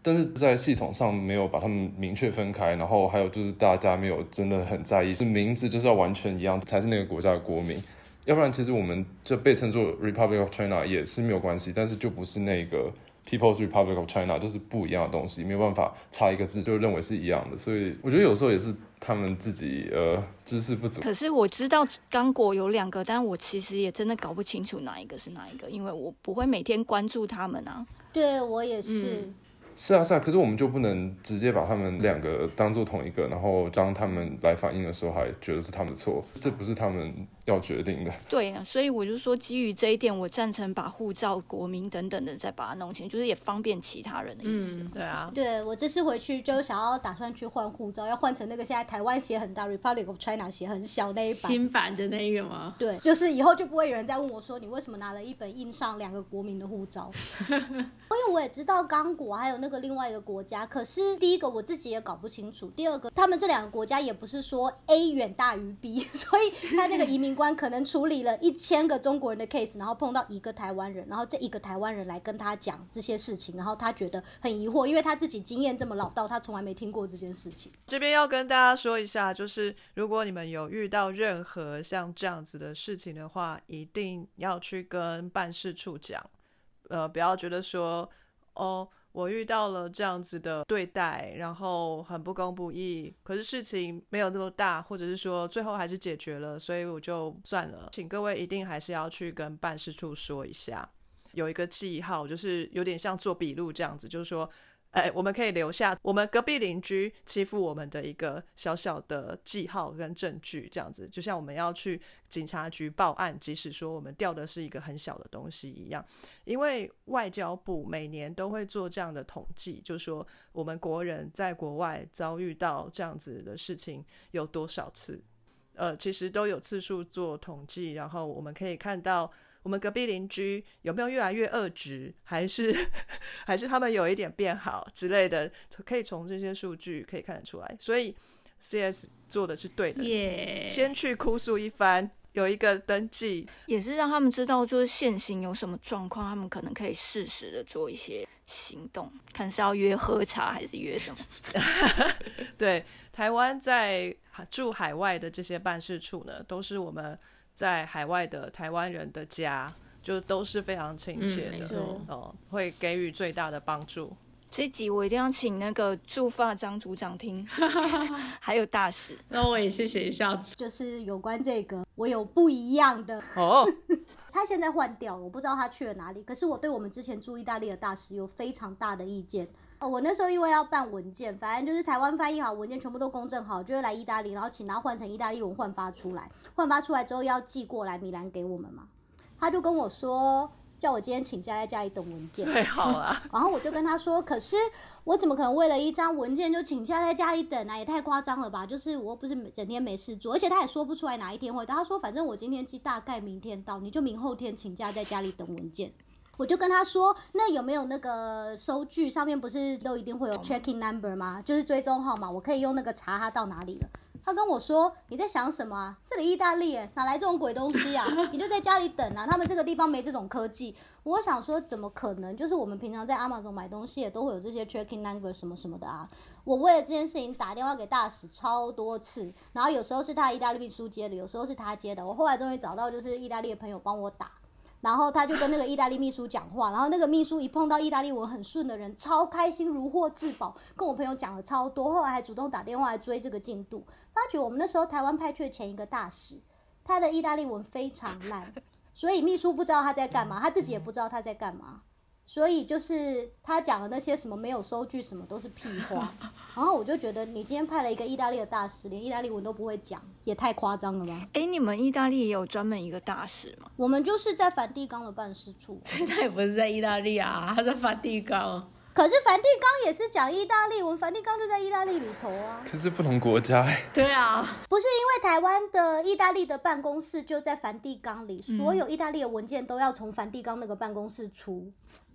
但是在系统上没有把他们明确分开，然后还有就是大家没有真的很在意，是名字就是要完全一样才是那个国家的国民，要不然其实我们就被称作 Republic of China 也是没有关系，但是就不是那个 People's Republic of China，就是不一样的东西，没有办法差一个字就认为是一样的，所以我觉得有时候也是他们自己呃知识不足。可是我知道刚果有两个，但我其实也真的搞不清楚哪一个是哪一个，因为我不会每天关注他们啊。对我也是。是啊是啊，可是我们就不能直接把他们两个当做同一个，然后当他们来反映的时候还觉得是他们的错，这不是他们要决定的。对啊，所以我就说，基于这一点，我赞成把护照、国民等等的再把它弄清，就是也方便其他人的意思。嗯，对啊，对我这次回去就想要打算去换护照，要换成那个现在台湾写很大，Republic of China 写很小那一版。新版的那一个吗？对，就是以后就不会有人再问我说你为什么拿了一本印上两个国民的护照。因为我也知道刚果还有那个另外一个国家，可是第一个我自己也搞不清楚，第二个他们这两个国家也不是说 A 远大于 B，所以他那个移民官可能处理了一千个中国人的 case，然后碰到一个台湾人，然后这一个台湾人来跟他讲这些事情，然后他觉得很疑惑，因为他自己经验这么老道，他从来没听过这件事情。这边要跟大家说一下，就是如果你们有遇到任何像这样子的事情的话，一定要去跟办事处讲，呃，不要觉得说，哦，我遇到了这样子的对待，然后很不公不义，可是事情没有那么大，或者是说最后还是解决了，所以我就算了。请各位一定还是要去跟办事处说一下，有一个记号，就是有点像做笔录这样子，就是说。哎，我们可以留下我们隔壁邻居欺负我们的一个小小的记号跟证据，这样子，就像我们要去警察局报案，即使说我们掉的是一个很小的东西一样。因为外交部每年都会做这样的统计，就说我们国人在国外遭遇到这样子的事情有多少次，呃，其实都有次数做统计，然后我们可以看到。我们隔壁邻居有没有越来越恶质，还是 还是他们有一点变好之类的，可以从这些数据可以看得出来。所以 CS 做的是对的，耶、先去哭诉一番，有一个登记，也是让他们知道，就是现行有什么状况，他们可能可以适时的做一些行动，看是要约喝茶还是约什么。对，台湾在驻海外的这些办事处呢，都是我们在海外的台湾人的家，就都是非常亲切的，哦、会给予最大的帮助。这一集我一定要请那个驻发张组长听，还有大使。那我也谢谢一下。就是有关这个，我有不一样的。哦，他现在换掉了，我不知道他去了哪里。可是我对我们之前驻意大利的大使有非常大的意见。呃我那时候因为要办文件，反正就是台湾翻译好文件全部都公证好，就会来意大利，然后请他换成意大利文换发出来。换发出来之后要寄过来米兰给我们嘛。他就跟我说，叫我今天请假在家里等文件。最好啦。然后我就跟他说，可是我怎么可能为了一张文件就请假在家里等啊？也太夸张了吧！就是我又不是整天没事做，而且他也说不出来哪一天会到。他说，反正我今天寄大概明天到，你就明后天请假在家里等文件。我就跟他说，那有没有那个收据上面不是都一定会有 checking number 吗？就是追踪号码，我可以用那个查他到哪里了。他跟我说：“你在想什么啊？这里意大利耶，哪来这种鬼东西啊？你就在家里等啊！他们这个地方没这种科技。”我想说，怎么可能？就是我们平常在 Amazon 买东西也都会有这些 checking number 什么什么的啊。我为了这件事情打电话给大使超多次，然后有时候是他意大利秘书接的，有时候是他接的。我后来终于找到就是意大利的朋友帮我打。然后他就跟那个意大利秘书讲话，然后那个秘书一碰到意大利文很顺的人，超开心，如获至宝，跟我朋友讲了超多，后来还主动打电话来追这个进度。发觉我们那时候台湾派去的前一个大使，他的意大利文非常烂，所以秘书不知道他在干嘛，他自己也不知道他在干嘛。所以就是他讲的那些什么没有收据，什么都是屁话。然后我就觉得，你今天派了一个意大利的大使，连意大利文都不会讲，也太夸张了吧？哎，你们意大利也有专门一个大使吗？我们就是在梵蒂冈的办事处，他也不是在意大利啊，他在梵蒂冈。可是梵蒂冈也是讲意大利文，梵蒂冈就在意大利里头啊。可是不同国家哎，对啊，不是因为台湾的意大利的办公室就在梵蒂冈里，所有意大利的文件都要从梵蒂冈那个办公室出。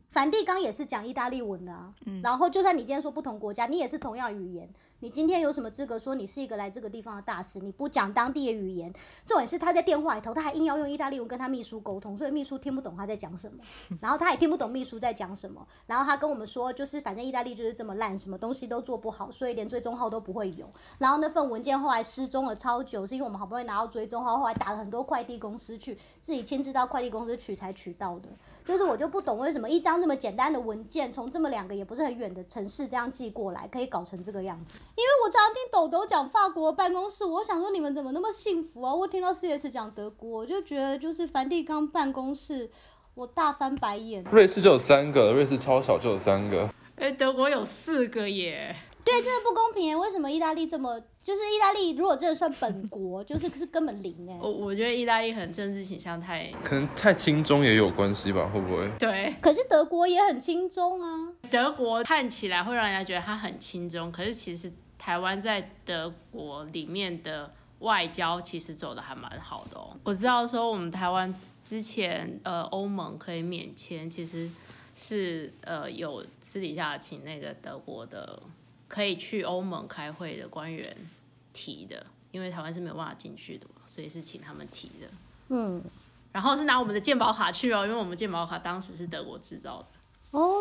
梵蒂冈也是讲意大利文的啊，然后就算你今天说不同国家，你也是同样语言。你今天有什么资格说你是一个来这个地方的大使？你不讲当地的语言，重点是他在电话里头，他还硬要用意大利文跟他秘书沟通，所以秘书听不懂他在讲什么，然后他也听不懂秘书在讲什么。然后他跟我们说，就是反正意大利就是这么烂，什么东西都做不好，所以连追踪号都不会有。然后那份文件后来失踪了超久，是因为我们好不容易拿到追踪号，后来打了很多快递公司去，自己亲自到快递公司取才取到的。就是我就不懂为什么一张这么简单的文件，从这么两个也不是很远的城市这样寄过来，可以搞成这个样子。因为我常常听豆豆讲法国办公室，我想说你们怎么那么幸福啊？我听到 CS 讲德国，我就觉得就是梵蒂冈办公室，我大翻白眼。瑞士就有三个，瑞士超小就有三个。哎，德国有四个耶。对，真的不公平耶！为什么意大利这么？就是意大利如果真的算本国，就是是根本零哎。我我觉得意大利可能政治倾向太可能太轻中也有关系吧？会不会？对。可是德国也很轻中啊。德国看起来会让人家觉得它很轻中，可是其实台湾在德国里面的外交其实走的还蛮好的哦。我知道说我们台湾之前呃欧盟可以免签，其实是呃有私底下请那个德国的可以去欧盟开会的官员提的，因为台湾是没有办法进去的嘛，所以是请他们提的。嗯，然后是拿我们的鉴宝卡去哦，因为我们鉴宝卡当时是德国制造的。哦，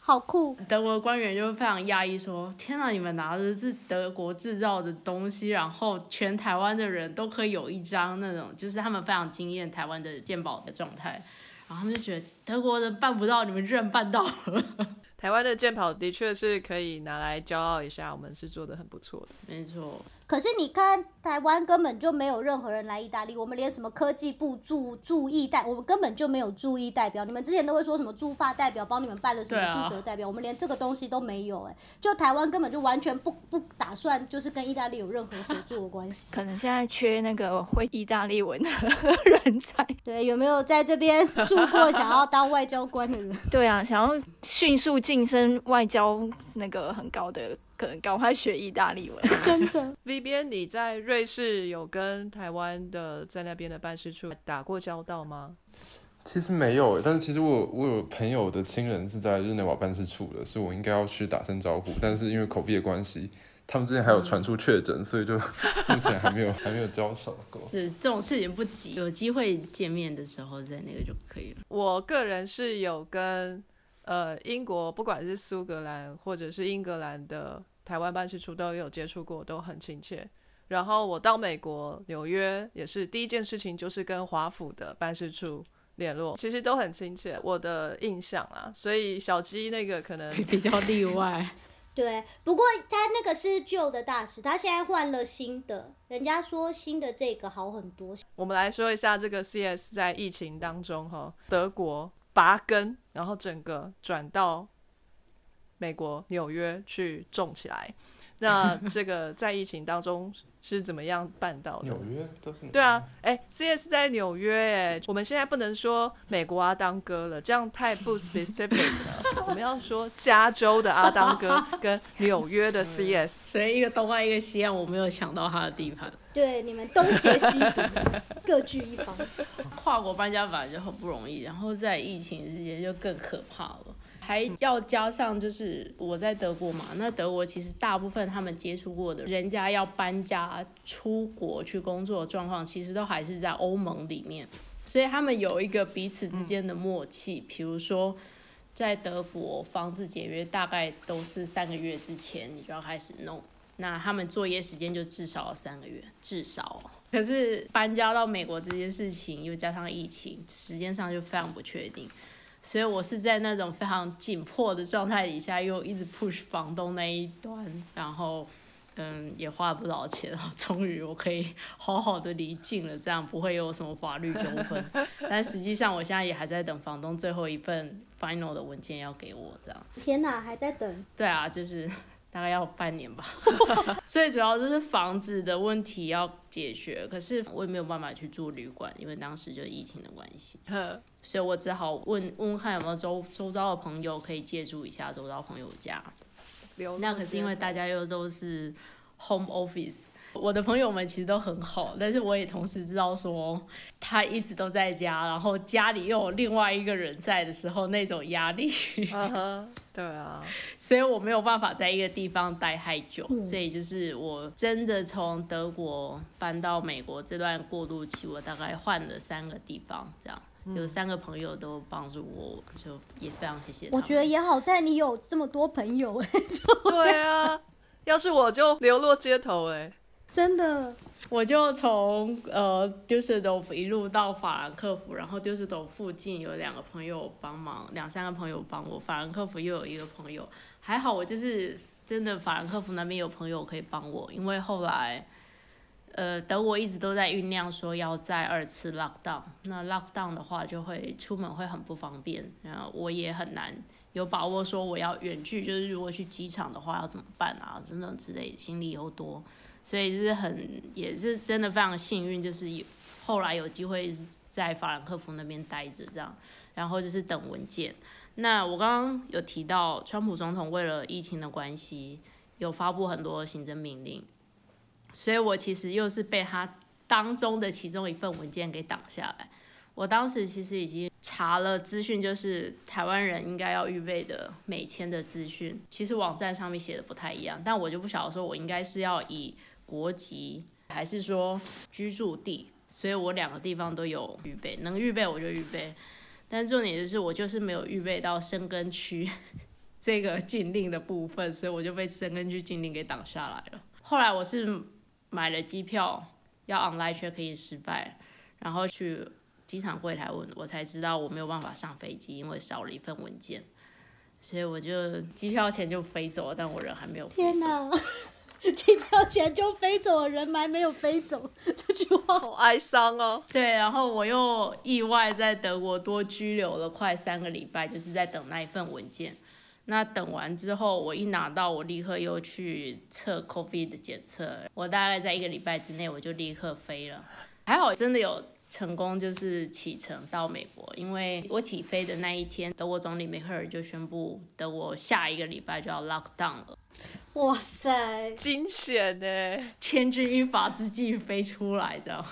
好酷！德国官员就非常讶异说：“天哪，你们拿的是德国制造的东西，然后全台湾的人都可以有一张那种，就是他们非常惊艳台湾的鉴宝的状态。”然后他们就觉得德国人办不到，你们居然办到了。台湾的健跑的确是可以拿来骄傲一下，我们是做的很不错的。没错，可是你看，台湾根本就没有任何人来意大利，我们连什么科技部驻驻意代，我们根本就没有驻意代表。你们之前都会说什么驻法代表帮你们办了什么驻德代表，我们连这个东西都没有、哎，就台湾根本就完全不不打算就是跟意大利有任何合作的关系。可能现在缺那个会意大利文的人才。对，有没有在这边住过想要当外交官的人？对啊，想要迅速晋升外交那个很高的，可能赶快学意大利文。真的，V 边，你在瑞士有跟台湾的在那边的办事处打过交道吗？其实没有，但是其实我有我有朋友的亲人是在日内瓦办事处的，所以我应该要去打声招呼，但是因为口鼻的关系，他们之前还有传出确诊，所以就 目前还没有还没有交手过。是这种事情不急，有机会见面的时候再那个就可以了。我个人是有跟呃英国，不管是苏格兰或者是英格兰的台湾办事处都有接触过，都很亲切。然后我到美国纽约也是第一件事情就是跟华府的办事处联络，其实都很亲切，我的印象啊。所以小鸡那个可能比较例外。对，不过他那个是旧的大使，他现在换了新的，人家说新的这个好很多。我们来说一下这个 CS 在疫情当中哈，德国拔根，然后整个转到美国纽约去种起来。那 这个在疫情当中是怎么样办到的？纽约都是对啊，哎，CS 在纽约，哎，我们现在不能说美国阿当哥了，这样太不 specific 了。我们要说加州的阿当哥跟纽约的 CS，所以一个东岸一个西岸，我没有抢到他的地盘。对，你们东邪西毒，各据一方。跨国搬家本来就很不容易，然后在疫情之间就更可怕了。还要加上，就是我在德国嘛，那德国其实大部分他们接触过的人家要搬家出国去工作的状况，其实都还是在欧盟里面，所以他们有一个彼此之间的默契。比如说，在德国房子解约大概都是三个月之前你就要开始弄，那他们作业时间就至少要三个月，至少。可是搬家到美国这件事情，又加上疫情，时间上就非常不确定。所以我是在那种非常紧迫的状态底下，又一直 push 房东那一端，然后，嗯，也花了不少钱，终于我可以好好的离境了，这样不会有什么法律纠纷。但实际上，我现在也还在等房东最后一份 final 的文件要给我，这样。天哪，还在等？对啊，就是。大概要半年吧，最主要就是房子的问题要解决，可是我也没有办法去住旅馆，因为当时就疫情的关系，所以我只好问问看有没有周周遭的朋友可以借住一下周遭朋友家，那可是因为大家又都是 home office。我的朋友们其实都很好，但是我也同时知道说，他一直都在家，然后家里又有另外一个人在的时候，那种压力。对啊，所以我没有办法在一个地方待太久。所以就是我真的从德国搬到美国这段过渡期，我大概换了三个地方，这样有三个朋友都帮助我，就也非常谢谢。我觉得也好在你有这么多朋友，对啊，要是我就流落街头哎。真的，我就从呃丢斯斗夫一路到法兰克福，然后丢斯斗附近有两个朋友帮忙，两三个朋友帮我，法兰克福又有一个朋友，还好我就是真的法兰克福那边有朋友可以帮我，因为后来，呃德国一直都在酝酿说要再二次 lock down，那 lock down 的话就会出门会很不方便，然后我也很难有把握说我要远距，就是如果去机场的话要怎么办啊，等等之类，行李又多。所以就是很，也是真的非常幸运，就是有后来有机会在法兰克福那边待着这样，然后就是等文件。那我刚刚有提到，川普总统为了疫情的关系，有发布很多行政命令，所以我其实又是被他当中的其中一份文件给挡下来。我当时其实已经查了资讯，就是台湾人应该要预备的美签的资讯，其实网站上面写的不太一样，但我就不晓得说我应该是要以。国籍还是说居住地，所以我两个地方都有预备，能预备我就预备。但重点就是我就是没有预备到深根区 这个禁令的部分，所以我就被深根区禁令给挡下来了。后来我是买了机票，要 online 却可以失败，然后去机场柜台问，我才知道我没有办法上飞机，因为少了一份文件，所以我就机票钱就飞走了，但我人还没有。天哪！机票钱就飞走了，人还没有飞走，这句话好哀伤哦。对，然后我又意外在德国多拘留了快三个礼拜，就是在等那一份文件。那等完之后，我一拿到，我立刻又去测 COVID 的检测，我大概在一个礼拜之内，我就立刻飞了。还好真的有成功，就是启程到美国，因为我起飞的那一天，德国总理梅克尔就宣布，德国下一个礼拜就要 lock down 了。哇塞，惊险呢！千钧一发之际飞出来，这样。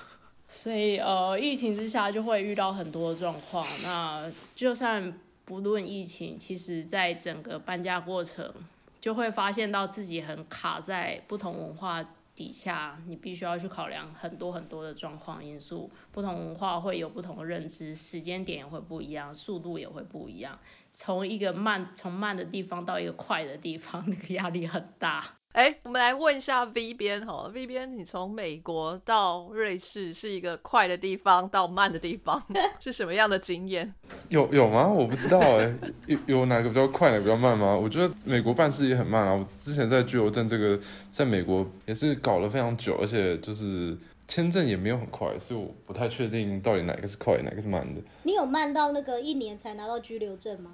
所以呃，疫情之下就会遇到很多状况。那就算不论疫情，其实在整个搬家过程，就会发现到自己很卡在不同文化底下，你必须要去考量很多很多的状况因素。不同文化会有不同的认知，时间点也会不一样，速度也会不一样。从一个慢从慢的地方到一个快的地方，那个压力很大。哎，我们来问一下 V 边哈，V 边，你从美国到瑞士是一个快的地方到慢的地方，是什么样的经验？有有吗？我不知道哎，有有哪个比较快，哪个比较慢吗？我觉得美国办事也很慢啊。我之前在居留证这个在美国也是搞了非常久，而且就是签证也没有很快，所以我不太确定到底哪个是快，哪个是慢的。你有慢到那个一年才拿到居留证吗？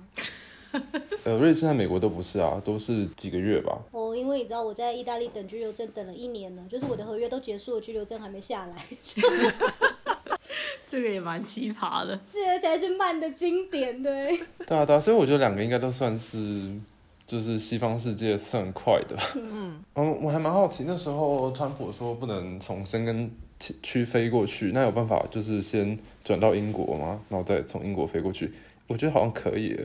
呃，瑞士和美国都不是啊，都是几个月吧。哦，因为你知道我在意大利等居留证等了一年了，就是我的合约都结束了，居留证还没下来。这个也蛮奇葩的，这才是慢的经典，对。对啊，对啊，所以我觉得两个应该都算是，就是西方世界算快的。嗯嗯，我还蛮好奇，那时候川普说不能从申根区飞过去，那有办法就是先转到英国吗？然后再从英国飞过去？我觉得好像可以。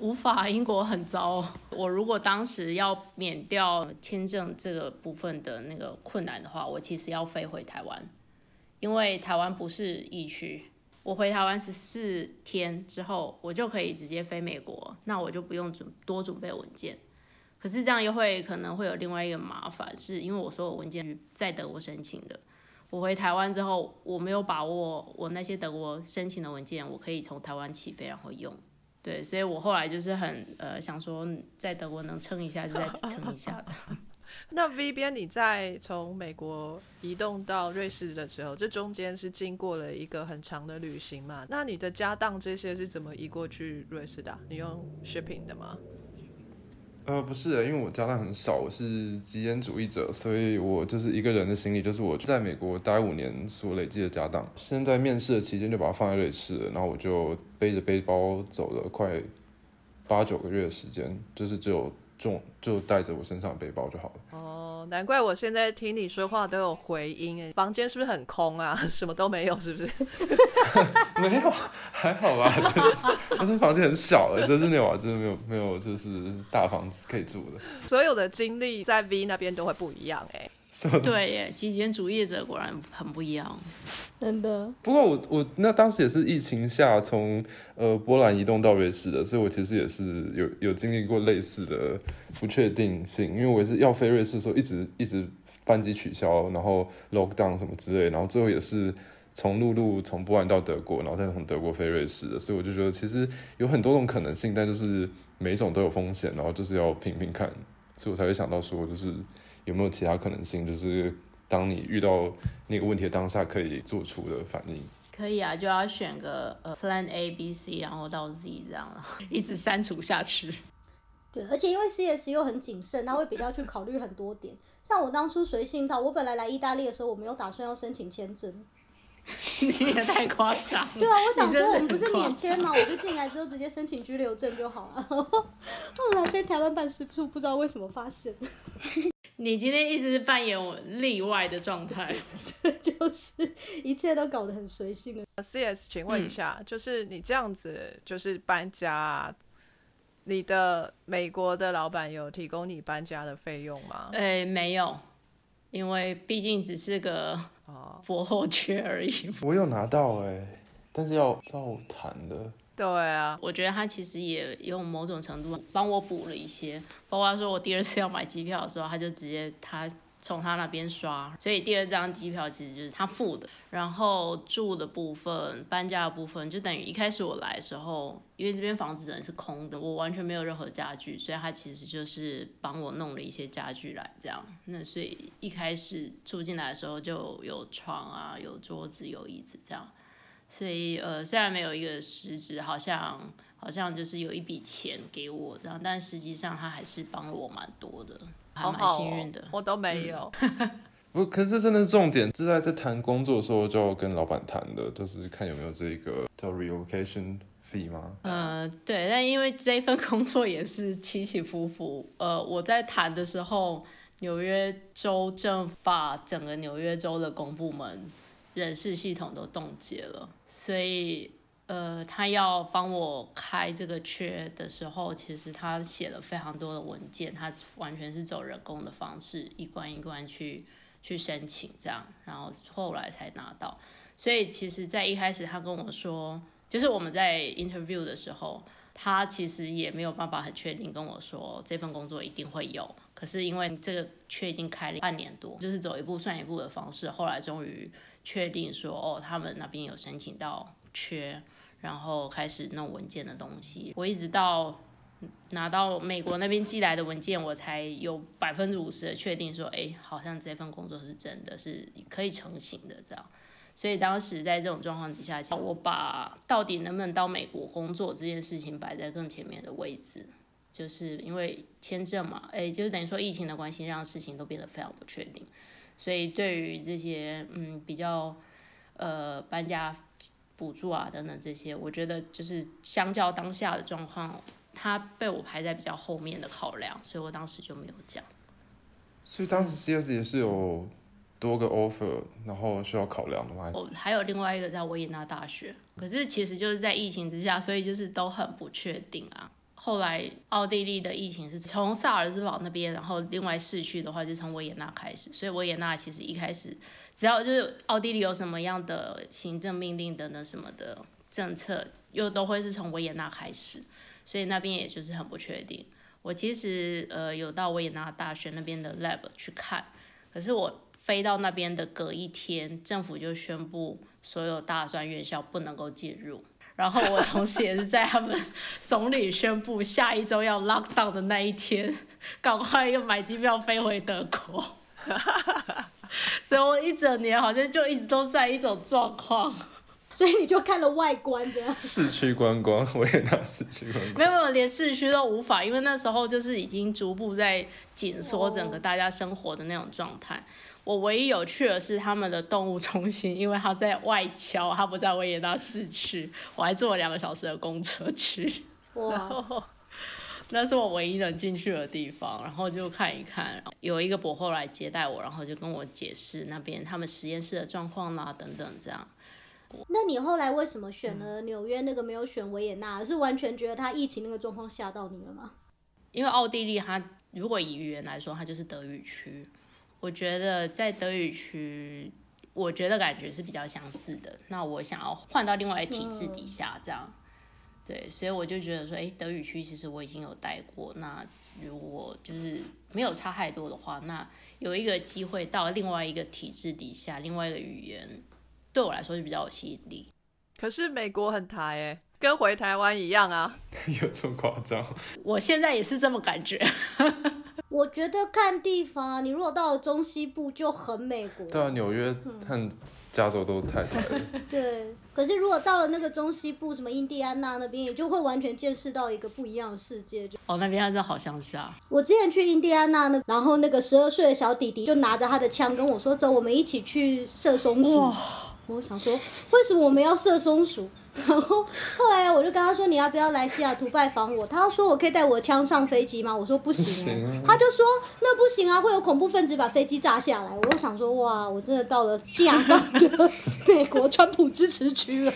无法，英国很糟。我如果当时要免掉签证这个部分的那个困难的话，我其实要飞回台湾，因为台湾不是疫区。我回台湾十四天之后，我就可以直接飞美国，那我就不用准多准备文件。可是这样又会可能会有另外一个麻烦，是因为我所有文件在德国申请的，我回台湾之后，我没有把握我那些德国申请的文件，我可以从台湾起飞然后用。对，所以我后来就是很呃想说，在德国能撑一下就再撑一下的。那 V 边你在从美国移动到瑞士的时候，这中间是经过了一个很长的旅行嘛？那你的家当这些是怎么移过去瑞士的？你用 shipping 的吗？呃，不是，因为我家当很少，我是极简主义者，所以我就是一个人的行李，就是我在美国待五年所累积的家当。现在面试的期间就把它放在瑞士，然后我就背着背包走了快八九个月的时间，就是只有重就带着我身上背包就好了。哦，难怪我现在听你说话都有回音哎，房间是不是很空啊？什么都没有，是不是？没有，还好吧。但是房间很小哎，真是那瓦真的没有没有，就是大房子可以住的。所有的经历在 V 那边都会不一样哎。对耶，极简主义者果然很不一样，真的。不过我我那当时也是疫情下从呃波兰移动到瑞士的，所以我其实也是有有经历过类似的不确定性，因为我是要飞瑞士的时候一直一直班机取消，然后 lock down 什么之类，然后最后也是。从陆路从波兰到德国，然后再从德国飞瑞士的，所以我就觉得其实有很多种可能性，但就是每一种都有风险，然后就是要拼拼看，所以我才会想到说，就是有没有其他可能性，就是当你遇到那个问题的当下可以做出的反应。可以啊，就要选个呃 Plan A、B、C，然后到 Z 这样，一直删除下去。对，而且因为 CS 又很谨慎，他会比较去考虑很多点。像我当初随性到，我本来来意大利的时候，我没有打算要申请签证。你也太夸张！对啊，我想说我们不是免签吗？我就进来之后直接申请居留证就好了。后来在台湾办事处，不知道为什么发现。你今天一直是扮演我例外的状态，这就是一切都搞得很随性。CS，请问一下，就是你这样子就是搬家，你的美国的老板有提供你搬家的费用吗？哎，没有。因为毕竟只是个 佛后缺而已。我有拿到哎，但是要照谈的。对啊，我觉得他其实也用某种程度帮我补了一些，包括说我第二次要买机票的时候，他就直接他。从他那边刷，所以第二张机票其实就是他付的。然后住的部分、搬家的部分，就等于一开始我来的时候，因为这边房子人是空的，我完全没有任何家具，所以他其实就是帮我弄了一些家具来这样。那所以一开始住进来的时候就有床啊、有桌子、有椅子这样。所以呃，虽然没有一个实质，好像好像就是有一笔钱给我然后，但实际上他还是帮了我蛮多的。还蛮幸运的，我都没有。不，可是真的是重点，是在在谈工作的时候就要跟老板谈的，就是看有没有这个叫 relocation fee 吗？呃，对，但因为这份工作也是起起伏伏。呃，我在谈的时候，纽约州政府把整个纽约州的公部门人事系统都冻结了，所以呃，他要帮我开这个缺的时候，其实他写了非常多的文件，他完全是走人工的方式，一关一关去去申请这样，然后后来才拿到。所以其实，在一开始他跟我说，就是我们在 interview 的时候，他其实也没有办法很确定跟我说这份工作一定会有。可是因为这个缺已经开了半年多，就是走一步算一步的方式，后来终于确定说，哦，他们那边有申请到缺，然后开始弄文件的东西。我一直到拿到美国那边寄来的文件，我才有百分之五十的确定说，哎，好像这份工作是真的是可以成型的这样。所以当时在这种状况底下，我把到底能不能到美国工作这件事情摆在更前面的位置。就是因为签证嘛，哎，就是等于说疫情的关系，让事情都变得非常不确定，所以对于这些嗯比较呃搬家补助啊等等这些，我觉得就是相较当下的状况，它被我排在比较后面的考量，所以我当时就没有讲。所以当时 CS 也是有多个 offer，然后需要考量的吗？哦，还有另外一个在维也纳大学，可是其实就是在疫情之下，所以就是都很不确定啊。后来奥地利的疫情是从萨尔兹堡那边，然后另外市区的话就从维也纳开始，所以维也纳其实一开始只要就是奥地利有什么样的行政命令等等什么的政策，又都会是从维也纳开始，所以那边也就是很不确定。我其实呃有到维也纳大学那边的 lab 去看，可是我飞到那边的隔一天，政府就宣布所有大专院校不能够进入。然后我同时也是在他们 总理宣布下一周要 lock down 的那一天，赶快又买机票飞回德国。所以我一整年好像就一直都在一种状况。所以你就看了外观的市区观光，维也纳市区观光。没有没有，连市区都无法，因为那时候就是已经逐步在紧缩整个大家生活的那种状态。我唯一有去的是他们的动物中心，因为他在外郊，他不在维也纳市区，我还坐了两个小时的公车去。哇，那是我唯一能进去的地方，然后就看一看，有一个博后来接待我，然后就跟我解释那边他们实验室的状况啦，等等这样。那你后来为什么选了纽约那个，没有选维也纳？是完全觉得他疫情那个状况吓到你了吗？因为奥地利，它如果以语言来说，它就是德语区。我觉得在德语区，我觉得感觉是比较相似的。那我想要换到另外一体制底下，这样，对，所以我就觉得说，哎，德语区其实我已经有待过。那如果就是没有差太多的话，那有一个机会到另外一个体制底下，另外一个语言，对我来说是比较有吸引力。可是美国很台哎，跟回台湾一样啊，有这么夸张？我现在也是这么感觉。我觉得看地方啊，你如果到了中西部就很美国。对啊，纽约和加州都太 太了。对，可是如果到了那个中西部，什么印第安纳那边，也就会完全见识到一个不一样的世界。就哦，那边真的好乡下。我之前去印第安纳那，然后那个十二岁的小弟弟就拿着他的枪跟我说：“走，我们一起去射松鼠。”我想说，为什么我们要射松鼠？然后后来我就跟他说：“你要不要来西雅图拜访我？”他说：“我可以带我枪上飞机吗？”我说：“不行。”他就说：“那不行啊，会有恐怖分子把飞机炸下来。”我就想说：“哇，我真的到了亚当的美国川普支持区了。”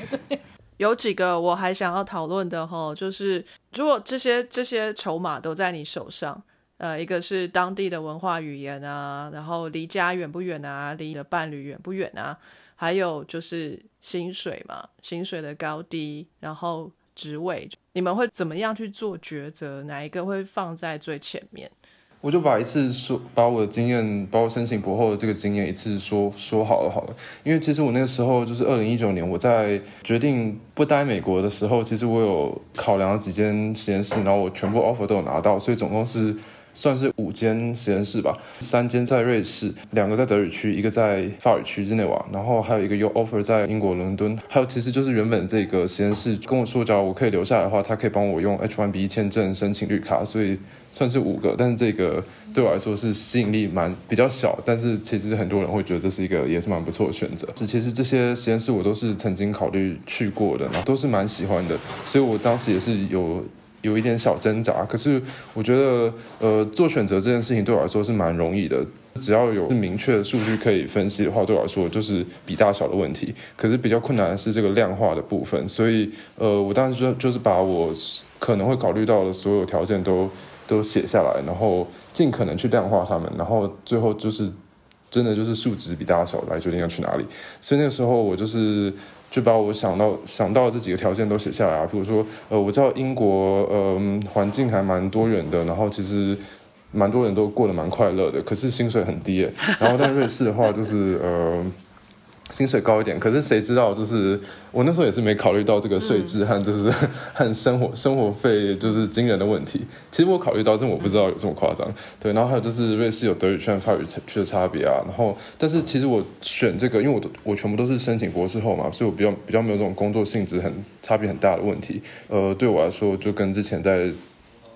有几个我还想要讨论的哈，就是如果这些这些筹码都在你手上，呃，一个是当地的文化语言啊，然后离家远不远啊，离你的伴侣远不远啊，还有就是。薪水嘛，薪水的高低，然后职位，你们会怎么样去做抉择？哪一个会放在最前面？我就把一次说，把我的经验，把我申请博后的这个经验一次说说好了好了。因为其实我那个时候就是二零一九年，我在决定不待美国的时候，其实我有考量了几间实验室，然后我全部 offer 都有拿到，所以总共是。算是五间实验室吧，三间在瑞士，两个在德语区，一个在法语区日内瓦，然后还有一个有 offer 在英国伦敦。还有其实就是原本这个实验室跟我说，只要我可以留下来的话，他可以帮我用 H1B 签证申请绿卡，所以算是五个。但是这个对我来说是吸引力蛮比较小，但是其实很多人会觉得这是一个也是蛮不错的选择。其实这些实验室我都是曾经考虑去过的，然后都是蛮喜欢的，所以我当时也是有。有一点小挣扎，可是我觉得，呃，做选择这件事情对我来说是蛮容易的。只要有明确的数据可以分析的话，对我来说就是比大小的问题。可是比较困难的是这个量化的部分，所以呃，我当时就就是把我可能会考虑到的所有条件都都写下来，然后尽可能去量化它们，然后最后就是真的就是数值比大小来决定要去哪里。所以那个时候我就是就把我想到想到这几个条件都写下来啊，比如说呃，我知道英国呃环境还蛮多元的，然后其实。蛮多人都过得蛮快乐的，可是薪水很低耶。然后在瑞士的话，就是呃，薪水高一点，可是谁知道，就是我那时候也是没考虑到这个税制和就是 和生活生活费就是惊人的问题。其实我考虑到，但我不知道有这么夸张。对，然后还有就是瑞士有德语圈、法语区的差别啊。然后，但是其实我选这个，因为我我全部都是申请博士后嘛，所以我比较比较没有这种工作性质很差别很大的问题。呃，对我来说，就跟之前在。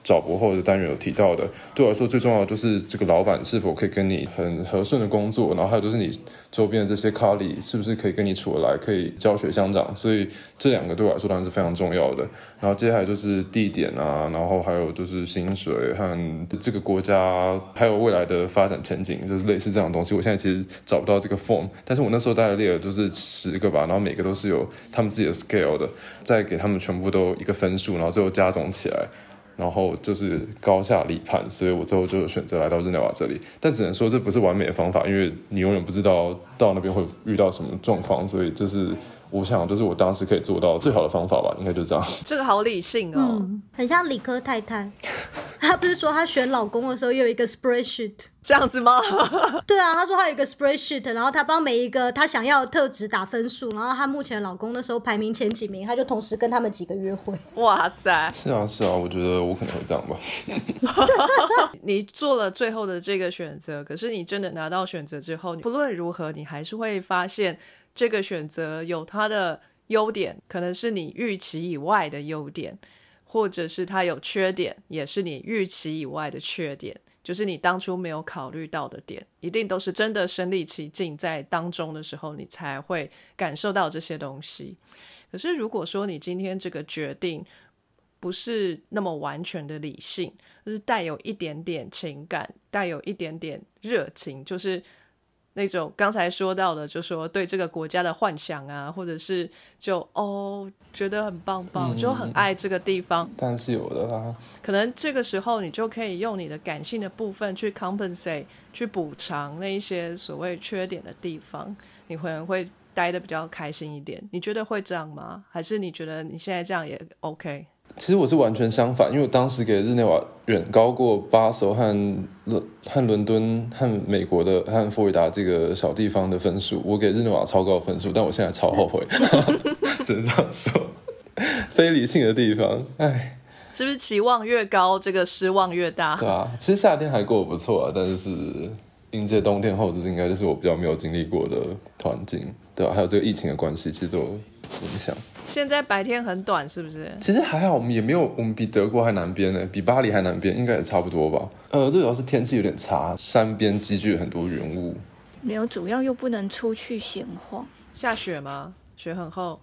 找博后的单元有提到的，对我来说最重要的就是这个老板是否可以跟你很和顺的工作，然后还有就是你周边的这些咖喱是不是可以跟你处得来，可以教学相长，所以这两个对我来说当然是非常重要的。然后接下来就是地点啊，然后还有就是薪水和这个国家还有未来的发展前景，就是类似这样的东西。我现在其实找不到这个 form，但是我那时候大概列了就是十个吧，然后每个都是有他们自己的 scale 的，再给他们全部都一个分数，然后最后加总起来。然后就是高下立判，所以我最后就选择来到日内瓦这里。但只能说这不是完美的方法，因为你永远不知道到那边会遇到什么状况，所以就是我想，就是我当时可以做到最好的方法吧，应该就这样。这个好理性哦，很像理科太太。她不是说她选老公的时候有一个 spreadsheet 这样子吗？对啊，她说她有一个 spreadsheet，然后她帮每一个她想要的特质打分数，然后她目前老公的时候排名前几名，她就同时跟他们几个约会。哇塞！是啊，是啊，我觉得我可能会这样吧。你做了最后的这个选择，可是你真的拿到选择之后，不论如何，你还是会发现这个选择有它的优点，可能是你预期以外的优点。或者是它有缺点，也是你预期以外的缺点，就是你当初没有考虑到的点，一定都是真的身临其境在当中的时候，你才会感受到这些东西。可是如果说你今天这个决定不是那么完全的理性，就是带有一点点情感，带有一点点热情，就是。那种刚才说到的，就说对这个国家的幻想啊，或者是就哦觉得很棒棒，就很爱这个地方，当然是有的啦。可能这个时候你就可以用你的感性的部分去 compensate，去补偿那一些所谓缺点的地方，你可能会待的比较开心一点。你觉得会这样吗？还是你觉得你现在这样也 OK？其实我是完全相反，因为我当时给日内瓦远高过巴首和伦和伦敦和美国的和佛罗里达这个小地方的分数，我给日内瓦超高分数，但我现在超后悔，只能这样说，非理性的地方，唉，是不是期望越高，这个失望越大？对啊，其实夏天还过得不错啊，但是迎接冬天后，这应该就是我比较没有经历过的环境，对吧？还有这个疫情的关系，其实都有影响。现在白天很短，是不是？其实还好，我们也没有，我们比德国还南边呢，比巴黎还南边，应该也差不多吧。呃，最主要是天气有点差，山边积聚了很多云雾。没有，主要又不能出去闲晃。下雪吗？雪很厚。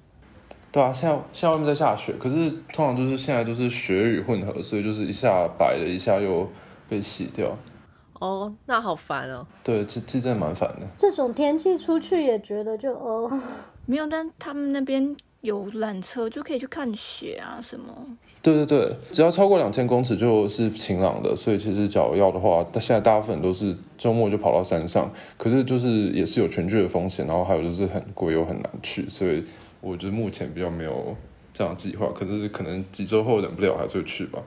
对啊，现在现在外面在下雪，可是通常就是现在都是雪雨混合，所以就是一下白了，一下又被洗掉。哦，那好烦哦。对，这这真的蛮烦的。这种天气出去也觉得就哦，没有，但他们那边。有缆车就可以去看雪啊，什么？对对对，只要超过两千公尺就是晴朗的，所以其实假如要的话，但现在大部分都是周末就跑到山上，可是就是也是有全剧的风险，然后还有就是很贵又很难去，所以我觉得目前比较没有这样计划，可是可能几周后忍不了还是会去吧。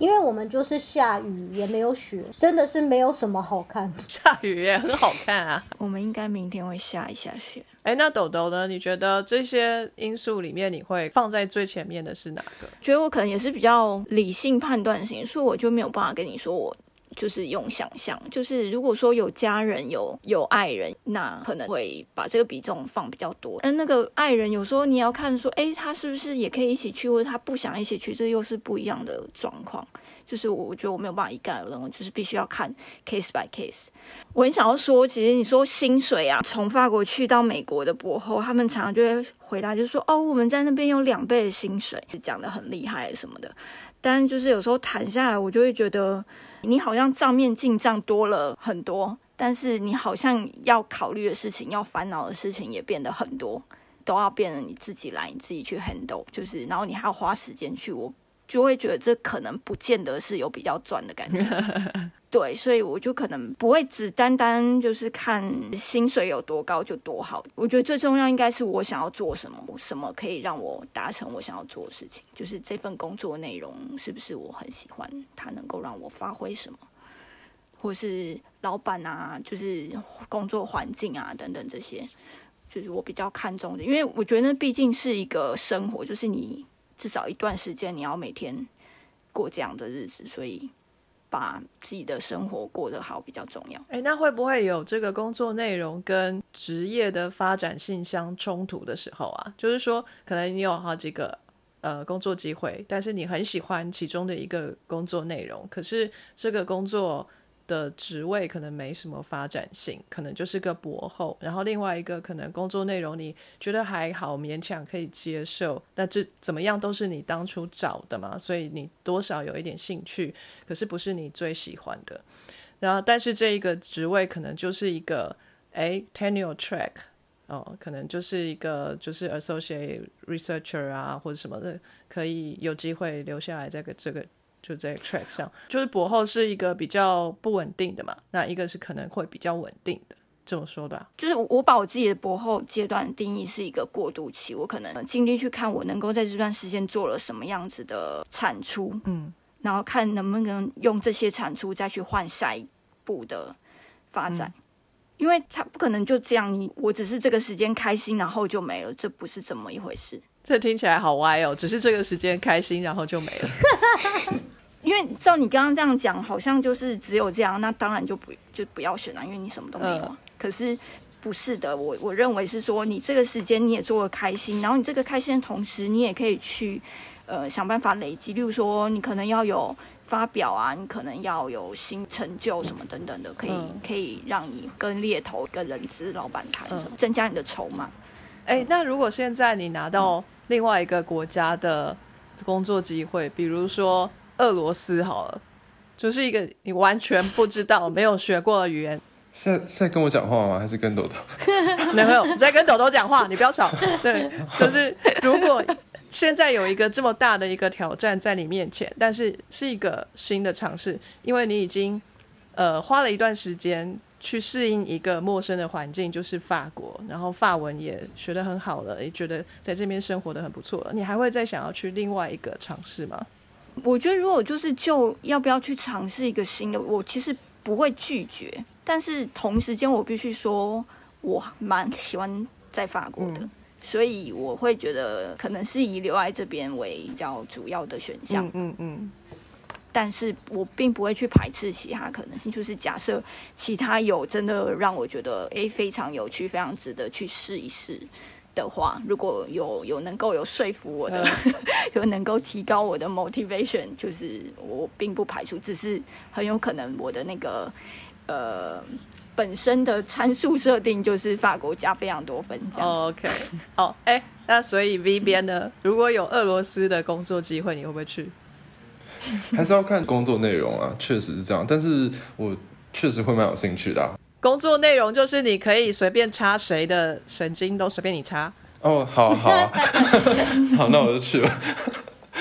因为我们就是下雨也没有雪，真的是没有什么好看。下雨也很好看啊。我们应该明天会下一下雪。哎，那豆豆呢？你觉得这些因素里面，你会放在最前面的是哪个？觉得我可能也是比较理性判断型，所以我就没有办法跟你说我。就是用想象，就是如果说有家人有有爱人，那可能会把这个比重放比较多。但那个爱人有时候你要看说，哎，他是不是也可以一起去，或者他不想一起去，这又是不一样的状况。就是我我觉得我没有办法一概而论，我就是必须要看 case by case。我很想要说，其实你说薪水啊，从法国去到美国的博后，他们常常就会回答，就是说，哦，我们在那边有两倍的薪水，讲的很厉害什么的。但就是有时候谈下来，我就会觉得。你好像账面进账多了很多，但是你好像要考虑的事情、要烦恼的事情也变得很多，都要变得你自己来，你自己去 handle，就是然后你还要花时间去，我就会觉得这可能不见得是有比较赚的感觉。对，所以我就可能不会只单单就是看薪水有多高就多好。我觉得最重要应该是我想要做什么，什么可以让我达成我想要做的事情。就是这份工作内容是不是我很喜欢，它能够让我发挥什么，或是老板啊，就是工作环境啊等等这些，就是我比较看重的。因为我觉得那毕竟是一个生活，就是你至少一段时间你要每天过这样的日子，所以。把自己的生活过得好比较重要。哎，那会不会有这个工作内容跟职业的发展性相冲突的时候啊？就是说，可能你有好几个呃工作机会，但是你很喜欢其中的一个工作内容，可是这个工作。的职位可能没什么发展性，可能就是个博后。然后另外一个可能工作内容你觉得还好，勉强可以接受。那这怎么样都是你当初找的嘛，所以你多少有一点兴趣，可是不是你最喜欢的。然后但是这一个职位可能就是一个哎 tenure track 哦，可能就是一个就是 associate researcher 啊或者什么的，可以有机会留下来这个这个。就在 track 上，就是博后是一个比较不稳定的嘛，那一个是可能会比较稳定的，这么说吧。就是我把我自己的博后阶段定义是一个过渡期，我可能尽力去看我能够在这段时间做了什么样子的产出，嗯，然后看能不能用这些产出再去换下一步的发展，因为他不可能就这样，你我只是这个时间开心，然后就没了，这不是这么一回事。这听起来好歪哦，只是这个时间开心，然后就没了。因为照你刚刚这样讲，好像就是只有这样，那当然就不就不要选了，因为你什么都没有。可是不是的，我我认为是说，你这个时间你也做的开心，然后你这个开心的同时，你也可以去呃想办法累积，例如说你可能要有发表啊，你可能要有新成就什么等等的，可以可以让你跟猎头、跟人资老板谈什么，增加你的筹码。哎，那如果现在你拿到另外一个国家的工作机会，比如说。俄罗斯好了，就是一个你完全不知道、没有学过的语言。在在跟我讲话吗？还是跟豆豆？没有，在跟豆豆讲话。你不要吵。对，就是如果现在有一个这么大的一个挑战在你面前，但是是一个新的尝试，因为你已经呃花了一段时间去适应一个陌生的环境，就是法国，然后法文也学得很好了，也觉得在这边生活的很不错了。你还会再想要去另外一个尝试吗？我觉得，如果就是就要不要去尝试一个新的，我其实不会拒绝。但是同时间，我必须说，我蛮喜欢在法国的，所以我会觉得可能是以留在这边为比较主要的选项。嗯嗯。但是我并不会去排斥其他可能性，就是假设其他有真的让我觉得诶非常有趣、非常值得去试一试。的话，如果有有能够有说服我的，有能够提高我的 motivation，就是我并不排除，只是很有可能我的那个呃本身的参数设定就是法国加非常多分这样 OK，好，哎，那所以 V 边呢，如果有俄罗斯的工作机会，你会不会去？还是要看工作内容啊，确实是这样，但是我确实会蛮有兴趣的。工作内容就是你可以随便插谁的神经都随便你插哦，好好 好，那我就去了。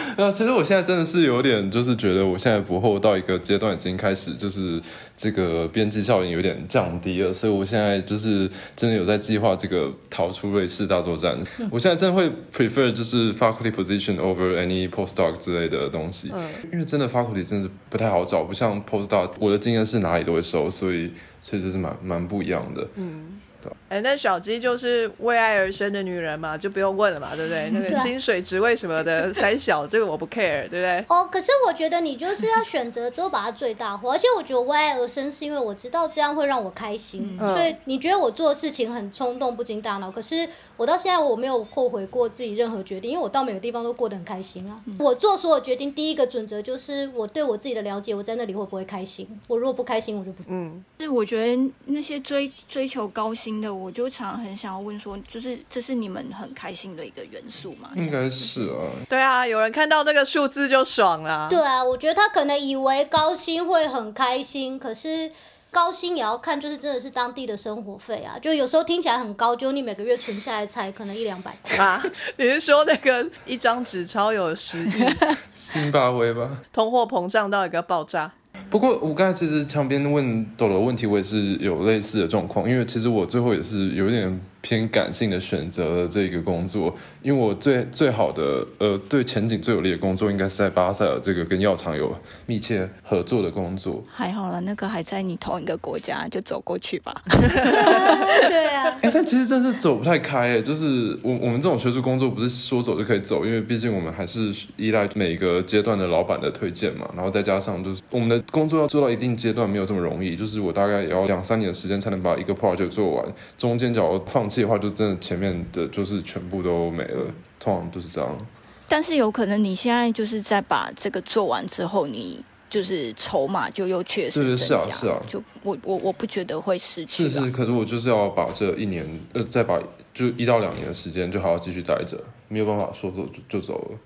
那其实我现在真的是有点，就是觉得我现在博后到一个阶段已经开始，就是这个边际效应有点降低了，所以我现在就是真的有在计划这个逃出瑞士大作战。我现在真的会 prefer 就是 faculty position over any postdoc 之类的东西，因为真的 faculty 真的不太好找，不像 postdoc，我的经验是哪里都会收，所以所以这是蛮蛮不一样的。嗯。哎，那小鸡就是为爱而生的女人嘛，就不用问了嘛，对不对？那个薪水、职位什么的，三小这个我不 care，对不对？哦，可是我觉得你就是要选择之后把它最大化，而且我觉得为爱而生是因为我知道这样会让我开心，所以你觉得我做的事情很冲动不经大脑，可是我到现在我没有后悔过自己任何决定，因为我到每个地方都过得很开心啊。我做所有决定，第一个准则就是我对我自己的了解，我在那里会不会开心？我如果不开心，我就不嗯。是我觉得那些追追求高薪的，我就常。很想要问说，就是这是你们很开心的一个元素吗？应该是啊。对啊，有人看到那个数字就爽啦。对啊，我觉得他可能以为高薪会很开心，可是高薪也要看，就是真的是当地的生活费啊。就有时候听起来很高，就你每个月存下来才可能一两百块。啊，你是说那个一张纸钞有十亿，辛巴威吧。通货膨胀到一个爆炸？不过我刚才其实墙边问抖的问题，我也是有类似的状况，因为其实我最后也是有点偏感性的选择了这个工作，因为我最最好的呃对前景最有利的工作，应该是在巴塞尔这个跟药厂有密切合作的工作。还好了，那个还在你同一个国家，就走过去吧。对啊，哎、但其实真是走不太开诶，就是我我们这种学术工作不是说走就可以走，因为毕竟我们还是依赖每个阶段的老板的推荐嘛，然后再加上就是我们的工作要做到一定阶段没有这么容易，就是我大概也要两三年的时间才能把一个 project 做完，中间假如放弃的话，就真的前面的就是全部都没了，通常都是这样。但是有可能你现在就是在把这个做完之后，你就是筹码就又确实是增加。是啊是啊就我我我不觉得会失去啊。是是，可是我就是要把这一年呃再把就一到两年的时间就好好继续待着，没有办法说走就就走了。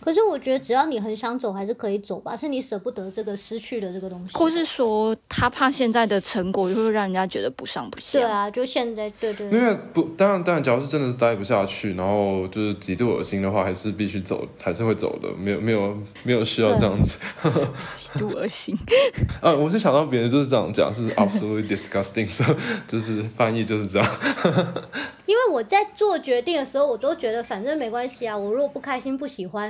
可是我觉得只要你很想走，还是可以走吧，是你舍不得这个失去的这个东西。或是说他怕现在的成果就会让人家觉得不上不下。对啊，就现在对对因为不，当然当然，假如是真的是待不下去，然后就是极度恶心的话，还是必须走，还是会走的，没有没有没有需要这样子。极度恶心。啊，我是想到别人就是这样讲，是 absolutely disgusting，所以就是翻译就是这样。因为我在做决定的时候，我都觉得反正没关系啊，我如果不开心、不喜欢，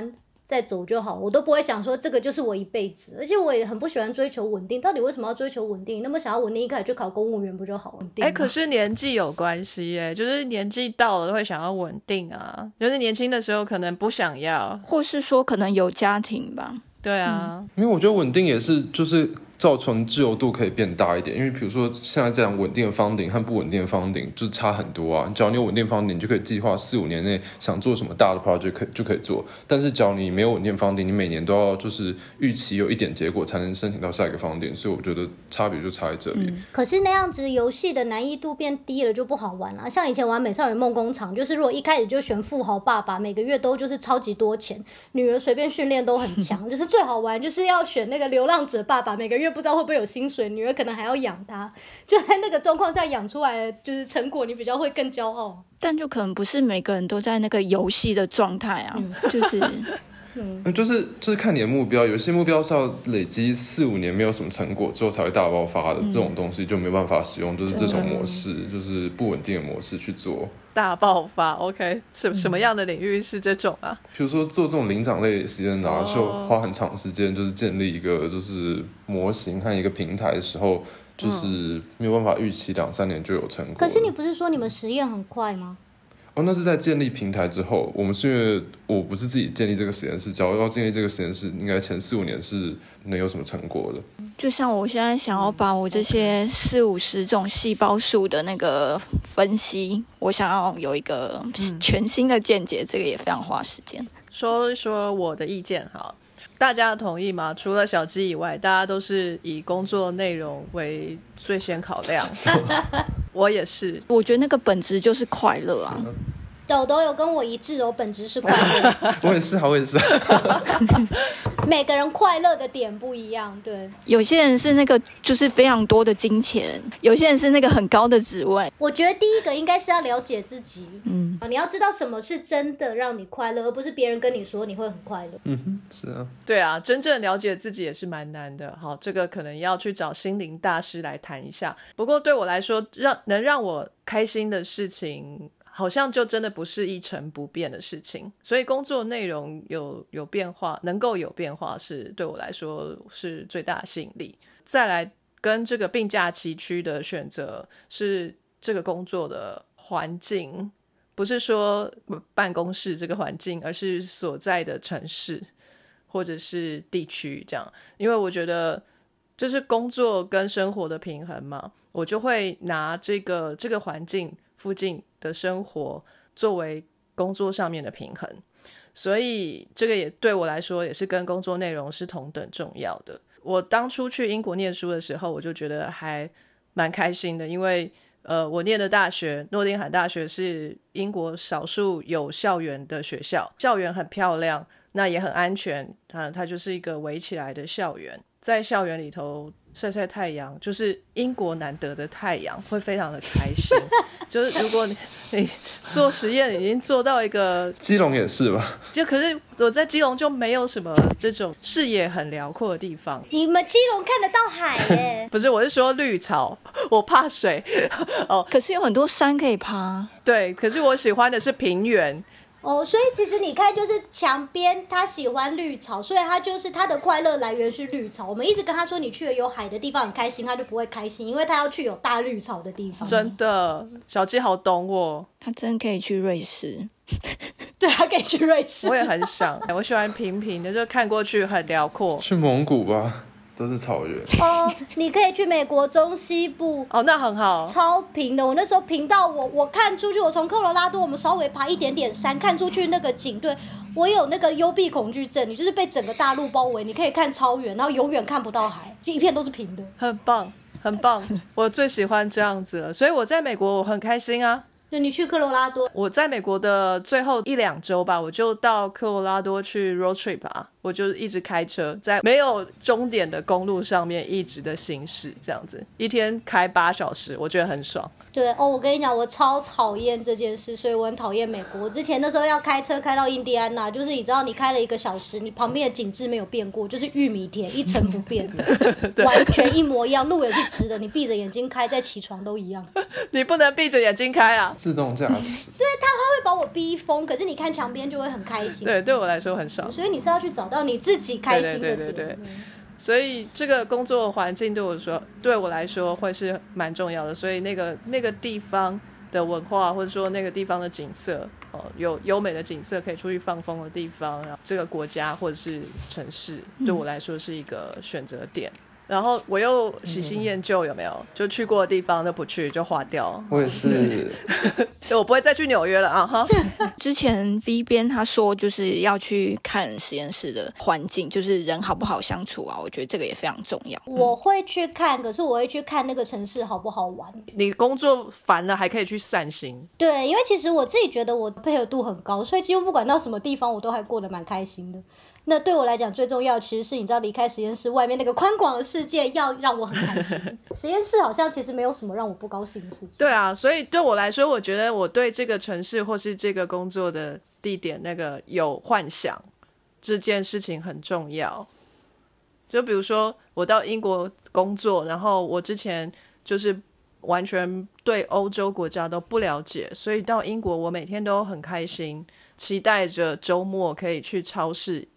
再走就好，我都不会想说这个就是我一辈子。而且我也很不喜欢追求稳定，到底为什么要追求稳定？那么想要稳定，一开始就考公务员不就好稳定？可是年纪有关系耶，就是年纪到了会想要稳定啊，就是年轻的时候可能不想要。或是说可能有家庭吧。对啊，因为我觉得稳定也是就是造成自由度可以变大一点，因为比如说现在这样稳定的方顶和不稳定的方顶就差很多啊。只要你有稳定方顶，你就可以计划四五年内想做什么大的 project 可以就可以做。但是只要你没有稳定方顶，你每年都要就是预期有一点结果才能申请到下一个方顶，所以我觉得差别就差在这里。可是那样子游戏的难易度变低了就不好玩了、像以前玩《美少女梦工厂》，就是如果一开始就选富豪爸爸，每个月都就是超级多钱，女儿随便训练都很强，就是最好玩就是要选那个流浪者爸爸，每个月不知道会不会有薪水，女儿可能还要养他，就在那个状况下养出来的就是成果，你比较会更骄傲。但就可能不是每个人都在那个游戏的状态啊，就是嗯，就是 就是看你的目标，有些目标是要累积四五年没有什么成果之后才会大爆发的，这种东西就没办法使用，就是这种模式，就是不稳定的模式去做。大爆发，OK，什什么样的领域是这种啊？比如说做这种灵长类实验啊，哦就花很长时间，就是建立一个就是模型和一个平台的时候，就是没有办法预期两三年就有成果。可是你不是说你们实验很快吗？哦，那是在建立平台之后，我们是因为我不是自己建立这个实验室，只要要建立这个实验室，应该前四五年是能有什么成果的。就像我现在想要把我这些四五十种细胞数的那个分析，我想要有一个全新的见解，这个也非常花时间。说一说我的意见哈，大家同意吗？除了小鸡以外，大家都是以工作内容为最先考量。我也是，我觉得那个本质就是快乐啊，豆豆有跟我一致哦，本质是快乐，我也是啊，我也是啊。每个人快乐的点不一样，对。有些人是那个就是非常多的金钱，有些人是那个很高的职位。我觉得第一个应该是要了解自己，嗯，啊，你要知道什么是真的让你快乐，而不是别人跟你说你会很快乐。嗯哼是啊，对啊，真正了解自己也是蛮难的。好，这个可能要去找心灵大师来谈一下。不过对我来说，让能让我开心的事情，好像就真的不是一成不变的事情。所以工作内容有有变化，能够有变化，是对我来说是最大吸引力。再来跟这个并驾齐驱的选择是这个工作的环境。不是说办公室这个环境，而是所在的城市或者是地区这样。因为我觉得就是工作跟生活的平衡嘛，我就会拿这个这个环境附近的生活作为工作上面的平衡。所以这个也对我来说也是跟工作内容是同等重要的。我当初去英国念书的时候，我就觉得还蛮开心的，因为呃，我念的大学诺丁汉大学是英国少数有校园的学校，校园很漂亮，那也很安全啊，它就是一个围起来的校园，在校园里头晒晒太阳，就是英国难得的太阳，会非常的开心。就是如果你你做实验已经做到一个，基隆也是吧？就可是我在基隆就没有什么这种视野很辽阔的地方。你们基隆看得到海耶？不是，我是说绿草，我怕水。哦，可是有很多山可以爬。对，可是我喜欢的是平原。哦，所以其实你看，就是墙边他喜欢绿草，所以他就是他的快乐来源是绿草。我们一直跟他说，你去了有海的地方很开心，他就不会开心，因为他要去有大绿草的地方。真的，小鸡好懂我，他真可以去瑞士。对，他可以去瑞士。我也很想，我喜欢平平的，就看过去很辽阔。去蒙古吧。都是草原哦，你可以去美国中西部哦，那很好，超平的。我那时候平到我，我看出去，我从科罗拉多，我们稍微爬一点点山，看出去那个景，对我有那个幽闭恐惧症，你就是被整个大陆包围，你可以看超远，然后永远看不到海，就一片都是平的，很棒，很棒，我最喜欢这样子了，所以我在美国我很开心啊。就你去科罗拉多，我在美国的最后一两周吧，我就到科罗拉多去 road trip 啊，我就一直开车在没有终点的公路上面一直的行驶，这样子一天开八小时，我觉得很爽。对哦，我跟你讲，我超讨厌这件事，所以我很讨厌美国。我之前那时候要开车开到印第安纳，就是你知道，你开了一个小时，你旁边的景致没有变过，就是玉米田一成不变，完全一模一样，路也是直的，你闭着眼睛开再起床都一样。你不能闭着眼睛开啊。自动驾驶，对他他会把我逼疯，可是你看墙边就会很开心。对，对我来说很爽。所以你是要去找到你自己开心的对对对对。所以这个工作环境对我说，对我来说会是蛮重要的。所以那个那个地方的文化，或者说那个地方的景色，哦，有优美的景色可以出去放风的地方，然后这个国家或者是城市，对我来说是一个选择点。然后我又喜新厌旧，有没有？就去过的地方都不去，就划掉。我也是，我不会再去纽约了啊！哈。之前 V 边他说就是要去看实验室的环境，就是人好不好相处啊？我觉得这个也非常重要。我会去看，可是我会去看那个城市好不好玩。你工作烦了还可以去散心。对，因为其实我自己觉得我配合度很高，所以几乎不管到什么地方，我都还过得蛮开心的。那对我来讲最重要，其实是你知道离开实验室外面那个宽广的世界，要让我很开心。实验室好像其实没有什么让我不高兴的事情。对啊，所以对我来说，我觉得我对这个城市或是这个工作的地点那个有幻想，这件事情很重要。就比如说我到英国工作，然后我之前就是完全对欧洲国家都不了解，所以到英国我每天都很开心，期待着周末可以去超市。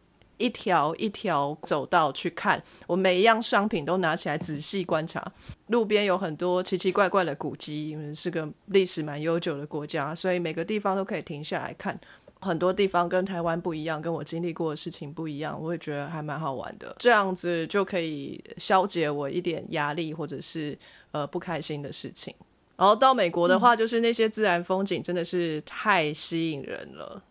一条一条走道去看，我每一样商品都拿起来仔细观察。路边有很多奇奇怪怪的古迹，因为是个历史蛮悠久的国家，所以每个地方都可以停下来看。很多地方跟台湾不一样，跟我经历过的事情不一样，我也觉得还蛮好玩的。这样子就可以消解我一点压力或者是呃不开心的事情。然后到美国的话，就是那些自然风景真的是太吸引人了，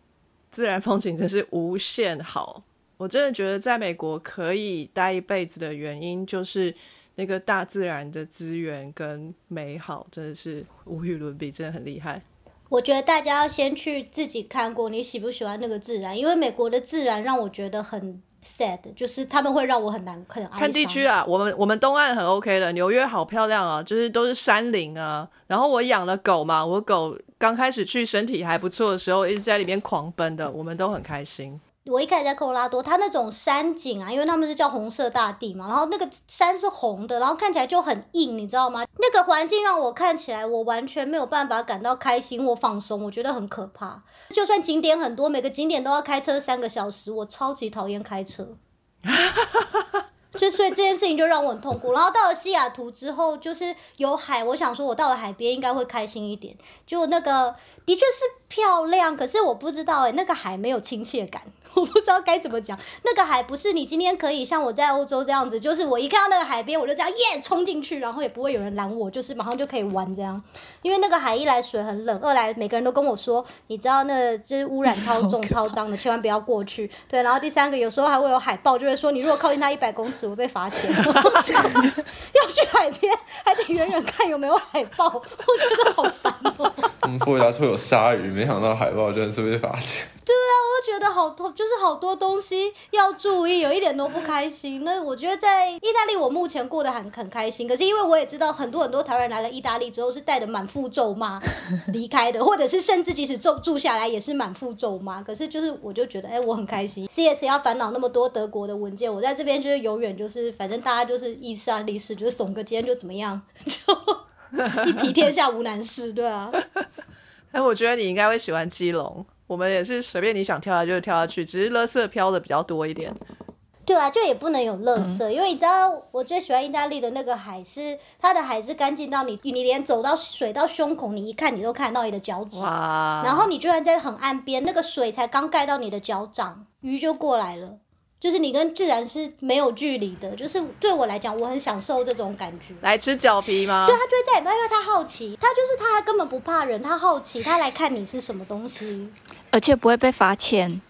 自然风景真是无限好。我真的觉得在美国可以待一辈子的原因，就是那个大自然的资源跟美好，真的是无与伦比，真的很厉害。我觉得大家要先去自己看过，你喜不喜欢那个自然？因为美国的自然让我觉得很 sad，就是他们会让我很难很看地区啊，我们我们东岸很 OK 的，纽约好漂亮啊，就是都是山林啊。然后我养了狗嘛，我狗刚开始去身体还不错的时候，一直在里面狂奔的，我们都很开心。我一开始在科罗拉多，它那种山景啊，因为他们是叫红色大地嘛，然后那个山是红的，然后看起来就很硬，你知道吗？那个环境让我看起来，我完全没有办法感到开心或放松，我觉得很可怕。就算景点很多，每个景点都要开车三个小时，我超级讨厌开车。就所以这件事情就让我很痛苦。然后到了西雅图之后，就是有海，我想说我到了海边应该会开心一点。就那个的确是漂亮，可是我不知道哎，那个海没有亲切感。我不知道该怎么讲，那个海不是你今天可以像我在欧洲这样子，就是我一看到那个海边，我就这样耶冲进去，然后也不会有人拦我，就是马上就可以玩这样。因为那个海一来水很冷，二来每个人都跟我说，你知道那就是污染超重、超脏的，千万不要过去。对，然后第三个有时候还会有海豹，就会说你如果靠近它一百公尺，我被罚钱。要去海边还得远远看有没有海豹，我觉得好烦哦。嗯，佛罗达说有鲨鱼，没想到海豹居然是被罚钱。对啊，我觉得好多就是好多东西要注意，有一点都不开心。那我觉得在意大利，我目前过得很很开心。可是因为我也知道很多很多台湾人来了意大利之后是带着满腹咒骂离开的，或者是甚至即使住住下来也是满腹咒骂。可是就是我就觉得，哎、我很开心。CS 要烦恼那么多德国的文件，我在这边就是永远就是反正大家就是意思啊历史，就是怂个肩就怎么样，就 一皮天下无难事，对啊。哎，我觉得你应该会喜欢基隆。我们也是随便你想跳下去就跳下去，只是垃圾飘的比较多一点。对啊，就也不能有垃圾，因为你知道我最喜欢意大利的那个海是它的海是干净到你你连走到水到胸口，你一看你都看到你的脚趾，哇！然后你居然在很岸边，那个水才刚盖到你的脚掌，鱼就过来了。就是你跟自然是没有距离的，就是对我来讲，我很享受这种感觉。来吃脚皮吗？对，他就会在你旁边，因为他好奇，他就是他还根本不怕人，他好奇，他来看你是什么东西。而且不会被罚钱。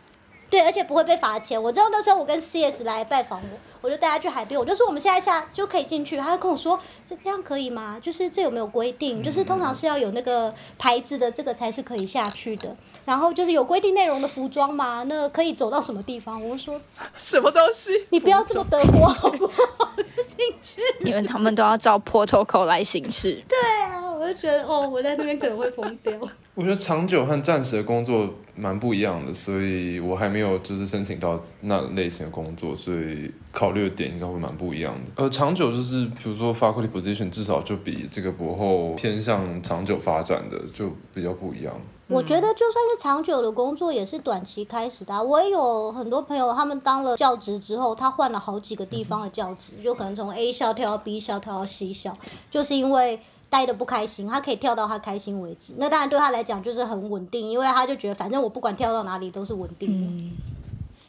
对，而且不会被罚钱。我知道那时候我跟 CS 来拜访我，我就带他去海边，我就说我们现在下就可以进去，他就跟我说这这样可以吗？就是这有没有规定？就是通常是要有那个牌子的，这个才是可以下去的。然后就是有规定内容的服装嘛，那可以走到什么地方？我就说 什么东西？你不要这么德国好不好？我 就进去。因为他们都要照 protocol 来行事。对啊，我就觉得哦，我在那边可能会疯掉。我觉得长久和暂时的工作蛮不一样的，所以我还没有就是申请到那类型的工作，所以考虑的点应该会蛮不一样的。呃，长久就是比如说 faculty position 至少就比这个博后偏向长久发展的就比较不一样。我觉得就算是长久的工作，也是短期开始的啊、我也有很多朋友，他们当了教职之后，他换了好几个地方的教职，就可能从 A 校跳到 B 校，跳到 C 校，就是因为待的不开心，他可以跳到他开心为止。那当然对他来讲就是很稳定，因为他就觉得反正我不管跳到哪里都是稳定的。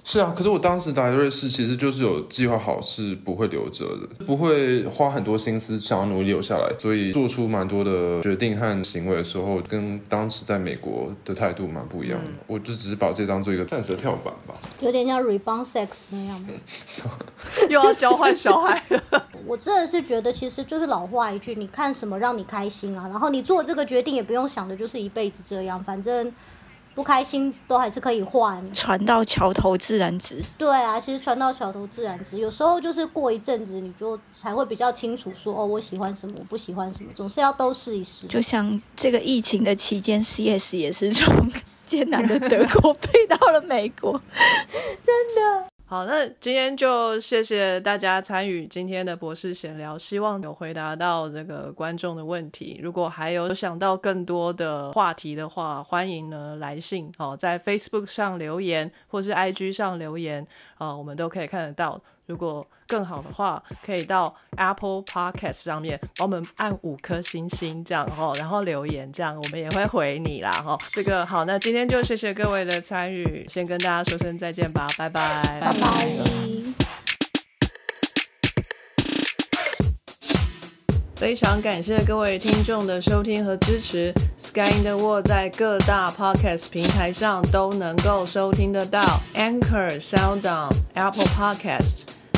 是啊，可是我当时来瑞士其实就是有计划好是不会留着的，不会花很多心思想要努力留下来，所以做出蛮多的决定和行为的时候，跟当时在美国的态度蛮不一样的。我就只是把这当做一个暂时的跳板吧。有点像 rebound sex 那样吗？又要交换小孩了。我真的是觉得，其实就是老话一句，你看什么让你开心啊，然后你做这个决定也不用想的就是一辈子这样，反正不开心都还是可以换。船到桥头自然直。对啊，其实船到桥头自然直，有时候就是过一阵子，你就才会比较清楚说，哦，我喜欢什么，我不喜欢什么，总是要都试一试。就像这个疫情的期间，CS 也是从艰难的德国飞到了美国。好，那今天就谢谢大家参与今天的博士闲聊，希望有回答到这个观众的问题。如果还有想到更多的话题的话，欢迎呢来信哦，在 Facebook 上留言或是 IG 上留言，啊，我们都可以看得到。如果更好的话，可以到 Apple Podcast 上面帮我们按五颗星星，这样哦，然后留言，这样我们也会回你啦哈。这个好，那今天就谢谢各位的参与，先跟大家说声再见吧，拜拜，拜拜。非常感谢各位听众的收听和支持。Sky in the World 在各大 podcast 平台上都能够收听得到，Anchor、SoundOn、Apple Podcast